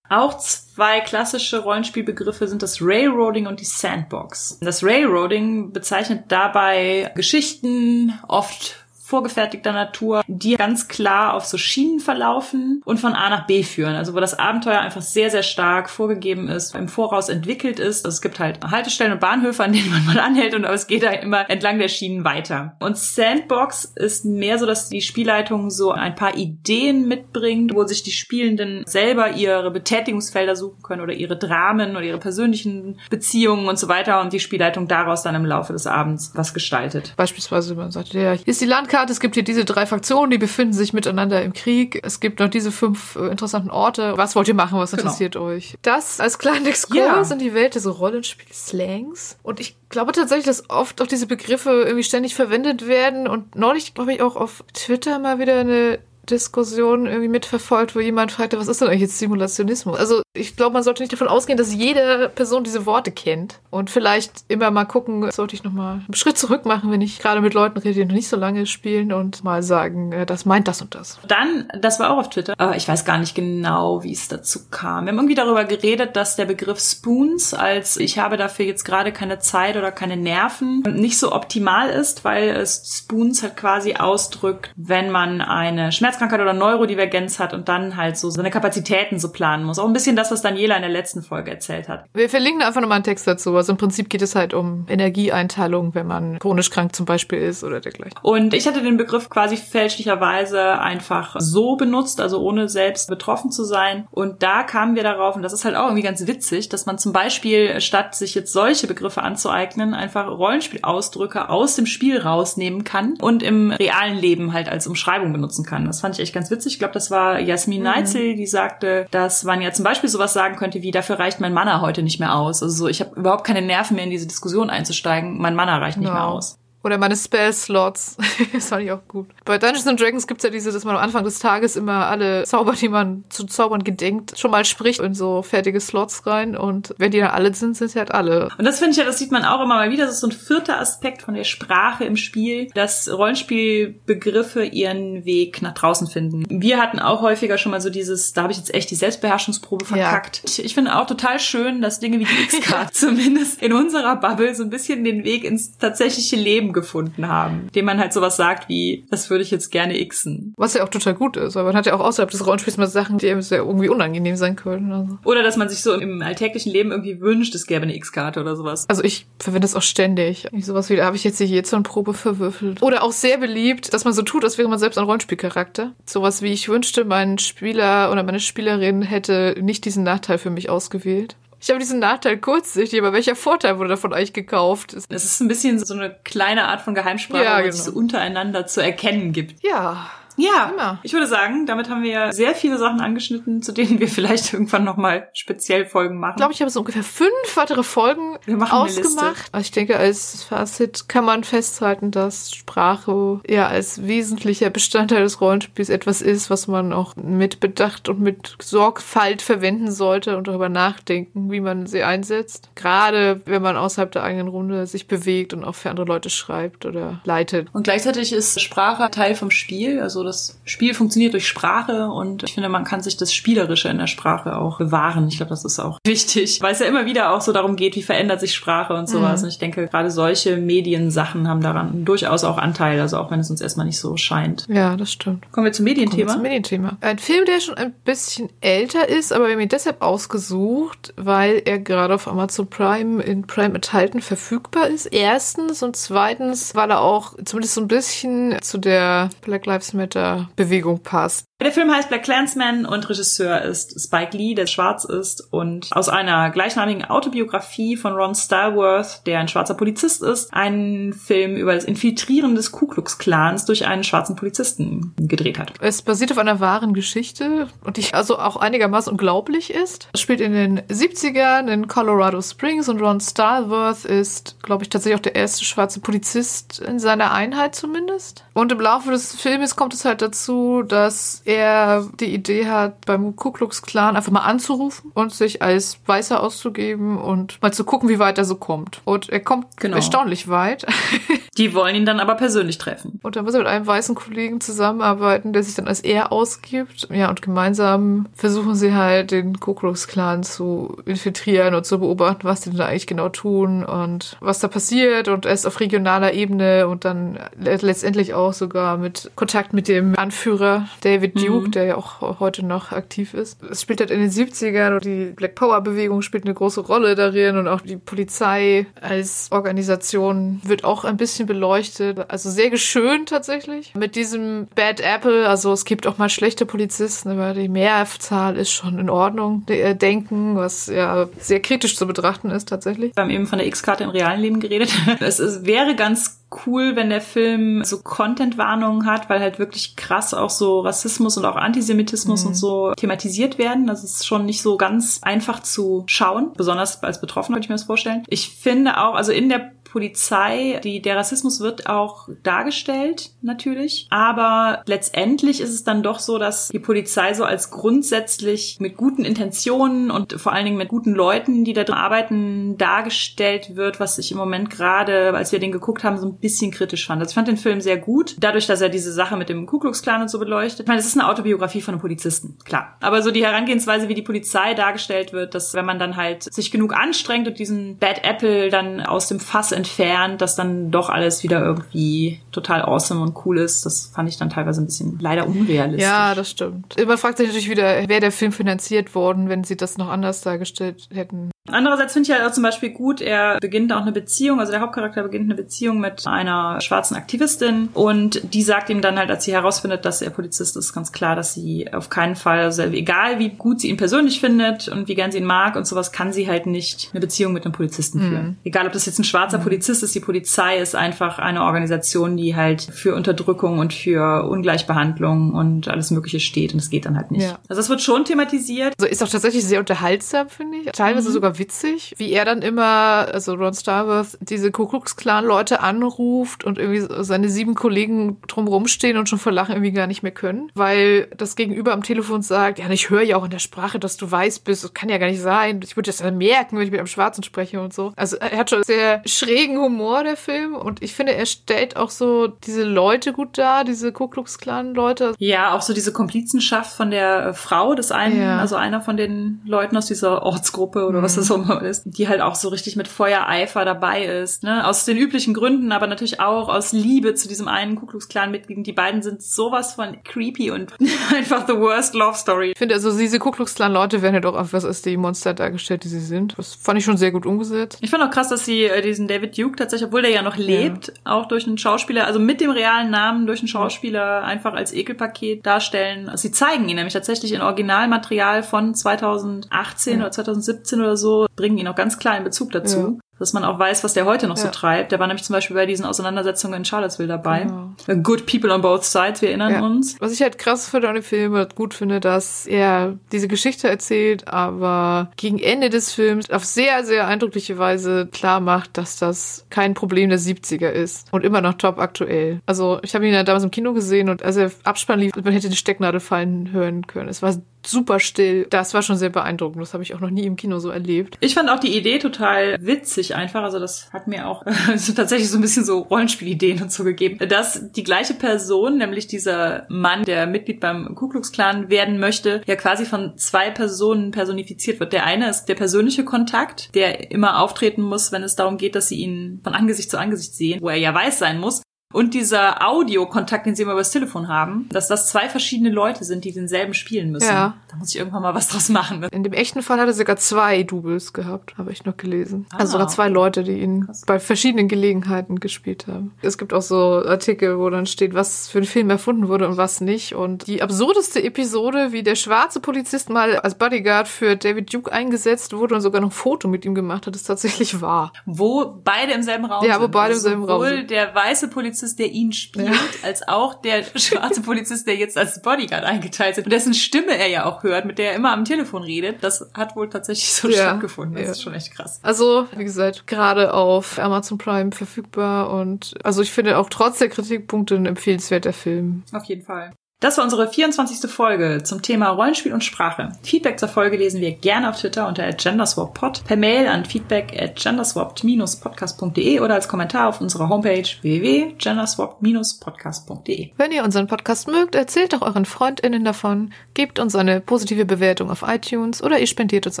Auch zwei klassische Rollenspielbegriffe sind das Railroading und die Sandbox. Das Railroading bezeichnet dabei Geschichten, oft vorgefertigter Natur, die ganz klar auf so Schienen verlaufen und von A nach B führen. Also wo das Abenteuer einfach sehr, sehr stark vorgegeben ist, im Voraus entwickelt ist. Also es gibt halt Haltestellen und Bahnhöfe, an denen man mal anhält und es geht da immer entlang der Schienen weiter. Und Sandbox ist mehr so, dass die Spielleitung so ein paar Ideen mitbringt, wo sich die Spielenden selber ihre Betätigungsfelder suchen können oder ihre Dramen oder ihre persönlichen Beziehungen und so weiter und die Spielleitung daraus dann im Laufe des Abends was gestaltet. Beispielsweise, man sagt, ja, hier ist die Landkarte Landkarte. Es gibt hier diese drei Fraktionen, die befinden sich miteinander im Krieg. Es gibt noch diese fünf äh, interessanten Orte. Was wollt ihr machen? Was genau. interessiert genau. euch? Das als kleinen Exkurs ja. in die Welt des Rollenspiel-Slangs. Und ich glaube tatsächlich, dass oft auch diese Begriffe irgendwie ständig verwendet werden. Und neulich, glaube ich, auch auf Twitter mal wieder eine Diskussion irgendwie mitverfolgt, wo jemand fragte, was ist denn eigentlich jetzt Simulationismus? Also ich glaube, man sollte nicht davon ausgehen, dass jede Person diese Worte kennt und vielleicht immer mal gucken, sollte ich nochmal einen Schritt zurück machen, wenn ich gerade mit Leuten rede, die noch nicht so lange spielen und mal sagen, äh, das meint das und das. Dann, das war auch auf Twitter, ich weiß gar nicht genau, wie es dazu kam. Wir haben irgendwie darüber geredet, dass der Begriff Spoons als ich habe dafür jetzt gerade keine Zeit oder keine Nerven nicht so optimal ist, weil es Spoons halt quasi ausdrückt, wenn man eine Schmerzkrankheit oder Neurodivergenz hat und dann halt so seine Kapazitäten so planen muss. Auch ein bisschen das, was Daniela in der letzten Folge erzählt hat. Wir verlinken einfach nochmal einen Text dazu. Also im Prinzip geht es halt um Energieeinteilung, wenn man chronisch krank zum Beispiel ist oder dergleichen. Und ich hatte den Begriff quasi fälschlicherweise einfach so benutzt, also ohne selbst betroffen zu sein. Und da kamen wir darauf, und das ist halt auch irgendwie ganz witzig, dass man zum Beispiel, statt sich jetzt solche Begriffe anzueignen, einfach Rollenspielausdrücke aus dem Spiel rausnehmen kann und im realen Leben halt als Umschreibung benutzen kann. Das fand ich echt ganz witzig. Ich glaube, das war Jasmin mhm. Neitzel, die sagte, dass man ja zum Beispiel sowas sagen könnte wie, dafür reicht mein Mana heute nicht mehr aus. Also so, ich habe überhaupt keine Nerven mehr in diese Diskussion einzusteigen. Mein Mana reicht nicht no. mehr aus. Oder meine Spell-Slots. das fand ich auch gut. Bei Dungeons and Dragons gibt's ja diese, dass man am Anfang des Tages immer alle Zauber, die man zu zaubern gedenkt, schon mal spricht in so fertige Slots rein. Und wenn die dann alle sind, sind sie halt alle. Und das finde ich ja, das sieht man auch immer mal wieder. Das ist so ein vierter Aspekt von der Sprache im Spiel, dass Rollenspielbegriffe ihren Weg nach draußen finden. Wir hatten auch häufiger schon mal so dieses, da habe ich jetzt echt die Selbstbeherrschungsprobe verkackt. Ja. Ich, ich finde auch total schön, dass Dinge wie die X-Card zumindest in unserer Bubble so ein bisschen den Weg ins tatsächliche Leben gefunden haben, dem man halt sowas sagt wie, das würde ich jetzt gerne xen. Was ja auch total gut ist, aber man hat ja auch außerhalb des Rollenspiels mal Sachen, die einem sehr irgendwie unangenehm sein können. Also. Oder dass man sich so im alltäglichen Leben irgendwie wünscht, es gäbe eine X-Karte oder sowas. Also ich verwende es auch ständig. Nicht sowas wie, da habe ich jetzt hier so eine Probe verwürfelt. Oder auch sehr beliebt, dass man so tut, als wäre man selbst ein Rollenspielcharakter. Sowas wie, ich wünschte, mein Spieler oder meine Spielerin hätte nicht diesen Nachteil für mich ausgewählt. Ich habe diesen Nachteil kurzsichtig, aber welcher Vorteil wurde davon eigentlich gekauft? Es ist ein bisschen so eine kleine Art von Geheimsprache, ja, genau. die es untereinander zu erkennen gibt. Ja. Ja, Immer. ich würde sagen, damit haben wir sehr viele Sachen angeschnitten, zu denen wir vielleicht irgendwann nochmal speziell Folgen machen. Ich glaube, ich habe so ungefähr fünf weitere Folgen ausgemacht. Also ich denke, als Fazit kann man festhalten, dass Sprache ja als wesentlicher Bestandteil des Rollenspiels etwas ist, was man auch mit Bedacht und mit Sorgfalt verwenden sollte und darüber nachdenken, wie man sie einsetzt. Gerade wenn man außerhalb der eigenen Runde sich bewegt und auch für andere Leute schreibt oder leitet. Und gleichzeitig ist Sprache Teil vom Spiel. Also das Spiel funktioniert durch Sprache und ich finde, man kann sich das Spielerische in der Sprache auch bewahren. Ich glaube, das ist auch wichtig, weil es ja immer wieder auch so darum geht, wie verändert sich Sprache und sowas. Mhm. Und ich denke, gerade solche Mediensachen haben daran durchaus auch Anteil, also auch wenn es uns erstmal nicht so scheint. Ja, das stimmt. Kommen wir zum Medienthema. Wir zum Medienthema. Ein Film, der schon ein bisschen älter ist, aber wir haben ihn deshalb ausgesucht, weil er gerade auf Amazon Prime in Prime enthalten verfügbar ist. Erstens und zweitens, weil er auch zumindest so ein bisschen zu der Black Lives Matter Bewegung passt. Der Film heißt Black Clansman und Regisseur ist Spike Lee, der schwarz ist und aus einer gleichnamigen Autobiografie von Ron Starworth, der ein schwarzer Polizist ist, einen Film über das Infiltrieren des Ku Klux Klans durch einen schwarzen Polizisten gedreht hat. Es basiert auf einer wahren Geschichte und die also auch einigermaßen unglaublich ist. Es spielt in den 70ern in Colorado Springs und Ron Starworth ist, glaube ich, tatsächlich auch der erste schwarze Polizist in seiner Einheit zumindest. Und im Laufe des Filmes kommt es halt dazu, dass er die Idee hat, beim Ku Klux Klan einfach mal anzurufen und sich als Weißer auszugeben und mal zu gucken, wie weit er so kommt. Und er kommt genau. erstaunlich weit. Die wollen ihn dann aber persönlich treffen. Und dann muss er mit einem weißen Kollegen zusammenarbeiten, der sich dann als er ausgibt. Ja, und gemeinsam versuchen sie halt, den Ku Klux Klan zu infiltrieren und zu beobachten, was die denn da eigentlich genau tun und was da passiert. Und erst auf regionaler Ebene und dann letztendlich auch sogar mit Kontakt mit dem Anführer David Duke, mhm. der ja auch heute noch aktiv ist. Es spielt halt in den 70ern und die Black Power Bewegung spielt eine große Rolle darin und auch die Polizei als Organisation wird auch ein bisschen beleuchtet. Also sehr geschönt tatsächlich. Mit diesem Bad Apple, also es gibt auch mal schlechte Polizisten, aber die Mehrzahl ist schon in Ordnung. Äh, denken, was ja sehr kritisch zu betrachten ist tatsächlich. Wir haben eben von der X-Karte im realen Leben geredet. Es ist, wäre ganz cool, wenn der Film so Content-Warnungen hat, weil halt wirklich krass auch so Rassismus und auch Antisemitismus mhm. und so thematisiert werden. Das ist schon nicht so ganz einfach zu schauen, besonders als Betroffener würde ich mir das vorstellen. Ich finde auch, also in der Polizei, die, der Rassismus wird auch dargestellt, natürlich. Aber letztendlich ist es dann doch so, dass die Polizei so als grundsätzlich mit guten Intentionen und vor allen Dingen mit guten Leuten, die da drin arbeiten, dargestellt wird, was ich im Moment gerade, als wir den geguckt haben, so ein bisschen kritisch fand. Also ich fand den Film sehr gut, dadurch, dass er diese Sache mit dem Ku Klux Klan und so beleuchtet. Ich meine, es ist eine Autobiografie von einem Polizisten, klar. Aber so die Herangehensweise, wie die Polizei dargestellt wird, dass wenn man dann halt sich genug anstrengt und diesen Bad Apple dann aus dem Fass entfernt, dass dann doch alles wieder irgendwie total awesome und cool ist. Das fand ich dann teilweise ein bisschen leider unrealistisch. Ja, das stimmt. Man fragt sich natürlich wieder, wäre der Film finanziert worden, wenn sie das noch anders dargestellt hätten. Andererseits finde ich halt auch zum Beispiel gut, er beginnt auch eine Beziehung, also der Hauptcharakter beginnt eine Beziehung mit einer schwarzen Aktivistin und die sagt ihm dann halt, als sie herausfindet, dass er Polizist ist, ganz klar, dass sie auf keinen Fall, also egal wie gut sie ihn persönlich findet und wie gern sie ihn mag und sowas, kann sie halt nicht eine Beziehung mit einem Polizisten führen. Mhm. Egal, ob das jetzt ein schwarzer mhm. Polizist ist, die Polizei ist einfach eine Organisation, die halt für Unterdrückung und für Ungleichbehandlung und alles Mögliche steht und es geht dann halt nicht. Ja. Also das wird schon thematisiert. Also ist auch tatsächlich sehr unterhaltsam, finde ich. Teilweise mhm. sogar witzig, wie er dann immer, also Ron Starworth, diese Ku Klux Klan Leute anruft und irgendwie seine sieben Kollegen drumrum stehen und schon vor Lachen irgendwie gar nicht mehr können, weil das Gegenüber am Telefon sagt, ja, ich höre ja auch in der Sprache, dass du weiß bist, das kann ja gar nicht sein. Ich würde das dann merken, wenn ich mit einem Schwarzen spreche und so. Also er hat schon sehr schrägen Humor, der Film, und ich finde, er stellt auch so diese Leute gut dar, diese Ku Klux Klan Leute. Ja, auch so diese Komplizenschaft von der Frau des einen, ja. also einer von den Leuten aus dieser Ortsgruppe oder mhm. was das so ist, die halt auch so richtig mit Feuereifer dabei ist, ne? Aus den üblichen Gründen, aber natürlich auch aus Liebe zu diesem einen Ku Klux Klan Mitglied. Die beiden sind sowas von creepy und einfach the worst love story. Ich finde also diese Ku Klux Klan Leute werden ja doch einfach als die Monster dargestellt, die sie sind. Das fand ich schon sehr gut umgesetzt. Ich fand auch krass, dass sie äh, diesen David Duke tatsächlich, obwohl der ja noch lebt, ja. auch durch einen Schauspieler, also mit dem realen Namen durch einen Schauspieler einfach als Ekelpaket darstellen. Sie zeigen ihn nämlich tatsächlich in Originalmaterial von 2018 ja. oder 2017 oder so bringen ihn auch ganz klar in Bezug dazu. Ja. dass man auch weiß, was der heute noch ja. so treibt. Der war nämlich zum Beispiel bei diesen Auseinandersetzungen in Charlottesville dabei. Genau. Good People on Both Sides, wir erinnern ja. uns. Was ich halt krass finde an dem Film, gut finde, dass er diese Geschichte erzählt, aber gegen Ende des Films auf sehr, sehr eindrückliche Weise klar macht, dass das kein Problem der 70er ist und immer noch top aktuell. Also ich habe ihn ja damals im Kino gesehen und als er Abspann lief, man hätte die Stecknadel fallen hören können. Es war super still. Das war schon sehr beeindruckend. Das habe ich auch noch nie im Kino so erlebt. Ich fand auch die Idee total witzig einfach. Also das hat mir auch so tatsächlich so ein bisschen so Rollenspielideen und so gegeben, dass die gleiche Person, nämlich dieser Mann, der Mitglied beim Ku Klux Klan werden möchte, ja quasi von zwei Personen personifiziert wird. Der eine ist der persönliche Kontakt, der immer auftreten muss, wenn es darum geht, dass sie ihn von Angesicht zu Angesicht sehen, wo er ja weiß sein muss und dieser Audiokontakt, den sie immer übers Telefon haben, dass das zwei verschiedene Leute sind, die denselben spielen müssen. Ja. Da muss ich irgendwann mal was draus machen. In dem echten Fall hat er sogar zwei Doubles gehabt, habe ich noch gelesen. Ah. Also sogar zwei Leute, die ihn Krass. bei verschiedenen Gelegenheiten gespielt haben. Es gibt auch so Artikel, wo dann steht, was für ein Film erfunden wurde und was nicht. Und die absurdeste Episode, wie der schwarze Polizist mal als Bodyguard für David Duke eingesetzt wurde und sogar noch ein Foto mit ihm gemacht hat, ist tatsächlich wahr. Wo beide im selben Raum ja, sind. Ja, wo beide im selben Raum sind. der weiße Polizist Polizist, der ihn spielt, ja. als auch der schwarze Polizist, der jetzt als Bodyguard eingeteilt ist und dessen Stimme er ja auch hört, mit der er immer am Telefon redet. Das hat wohl tatsächlich so ja. stattgefunden. Das ja. ist schon echt krass. Also, wie gesagt, gerade auf Amazon Prime verfügbar und also ich finde auch trotz der Kritikpunkte ein empfehlenswerter Film. Auf jeden Fall. Das war unsere 24. Folge zum Thema Rollenspiel und Sprache. Feedback zur Folge lesen wir gerne auf Twitter unter genderswappod, per Mail an feedback at genderswapped-podcast.de oder als Kommentar auf unserer Homepage www.genderswapped-podcast.de. Wenn ihr unseren Podcast mögt, erzählt doch euren FreundInnen davon, gebt uns eine positive Bewertung auf iTunes oder ihr spendiert uns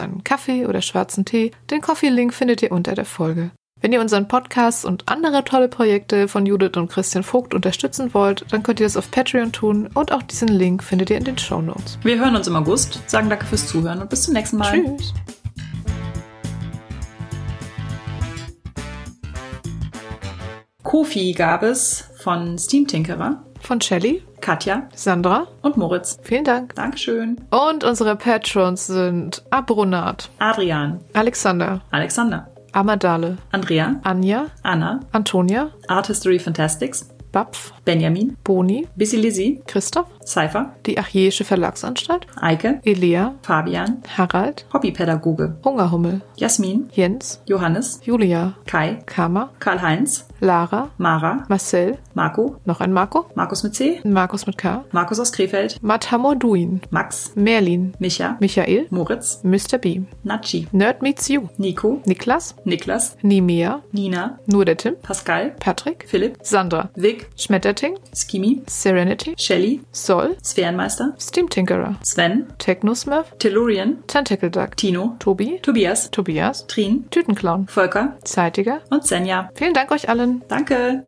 einen Kaffee oder schwarzen Tee. Den Coffee-Link findet ihr unter der Folge. Wenn ihr unseren Podcast und andere tolle Projekte von Judith und Christian Vogt unterstützen wollt, dann könnt ihr das auf Patreon tun und auch diesen Link findet ihr in den Show Notes. Wir hören uns im August, sagen danke fürs Zuhören und bis zum nächsten Mal. Tschüss. Kofi gab es von Steam Tinkerer. Von Shelly, Katja, Sandra und Moritz. Vielen Dank. Dankeschön. Und unsere Patrons sind Abrunat, Adrian, Alexander, Alexander, Amadale, Andrea, Anja, Anna, Antonia, Art History Fantastics, Bapf, Benjamin, Boni, Busy Lizzie, Christoph, Cypher, die Archäische Verlagsanstalt, Eike, Elia, Fabian, Harald, Hobbypädagoge, Hungerhummel, Jasmin, Jens, Johannes, Julia, Kai, Kama, Karl-Heinz, Lara, Mara, Marcel, Marco, noch ein Marco, Markus mit C, Markus mit K, Markus aus Krefeld, Matamorduin, Max, Merlin, Micha, Michael, Moritz, Mr. B, Nachi, Nerd Meets You, Nico, Niklas, Niklas, Nimea, Nina, nur der Tim, Pascal, Patrick, Philipp, Sandra, Vic, Schmetterting, Skimi, Serenity, Shelly, Sol, Sphärenmeister, Steam Tinkerer, Sven, Technosmurf, Tellurian, Tentacle Duck, Tino, Tobi, Tobias, Tobias, Trin, Tütenclown, Volker. Zeitiger. Und Senja. Vielen Dank euch allen. Danke.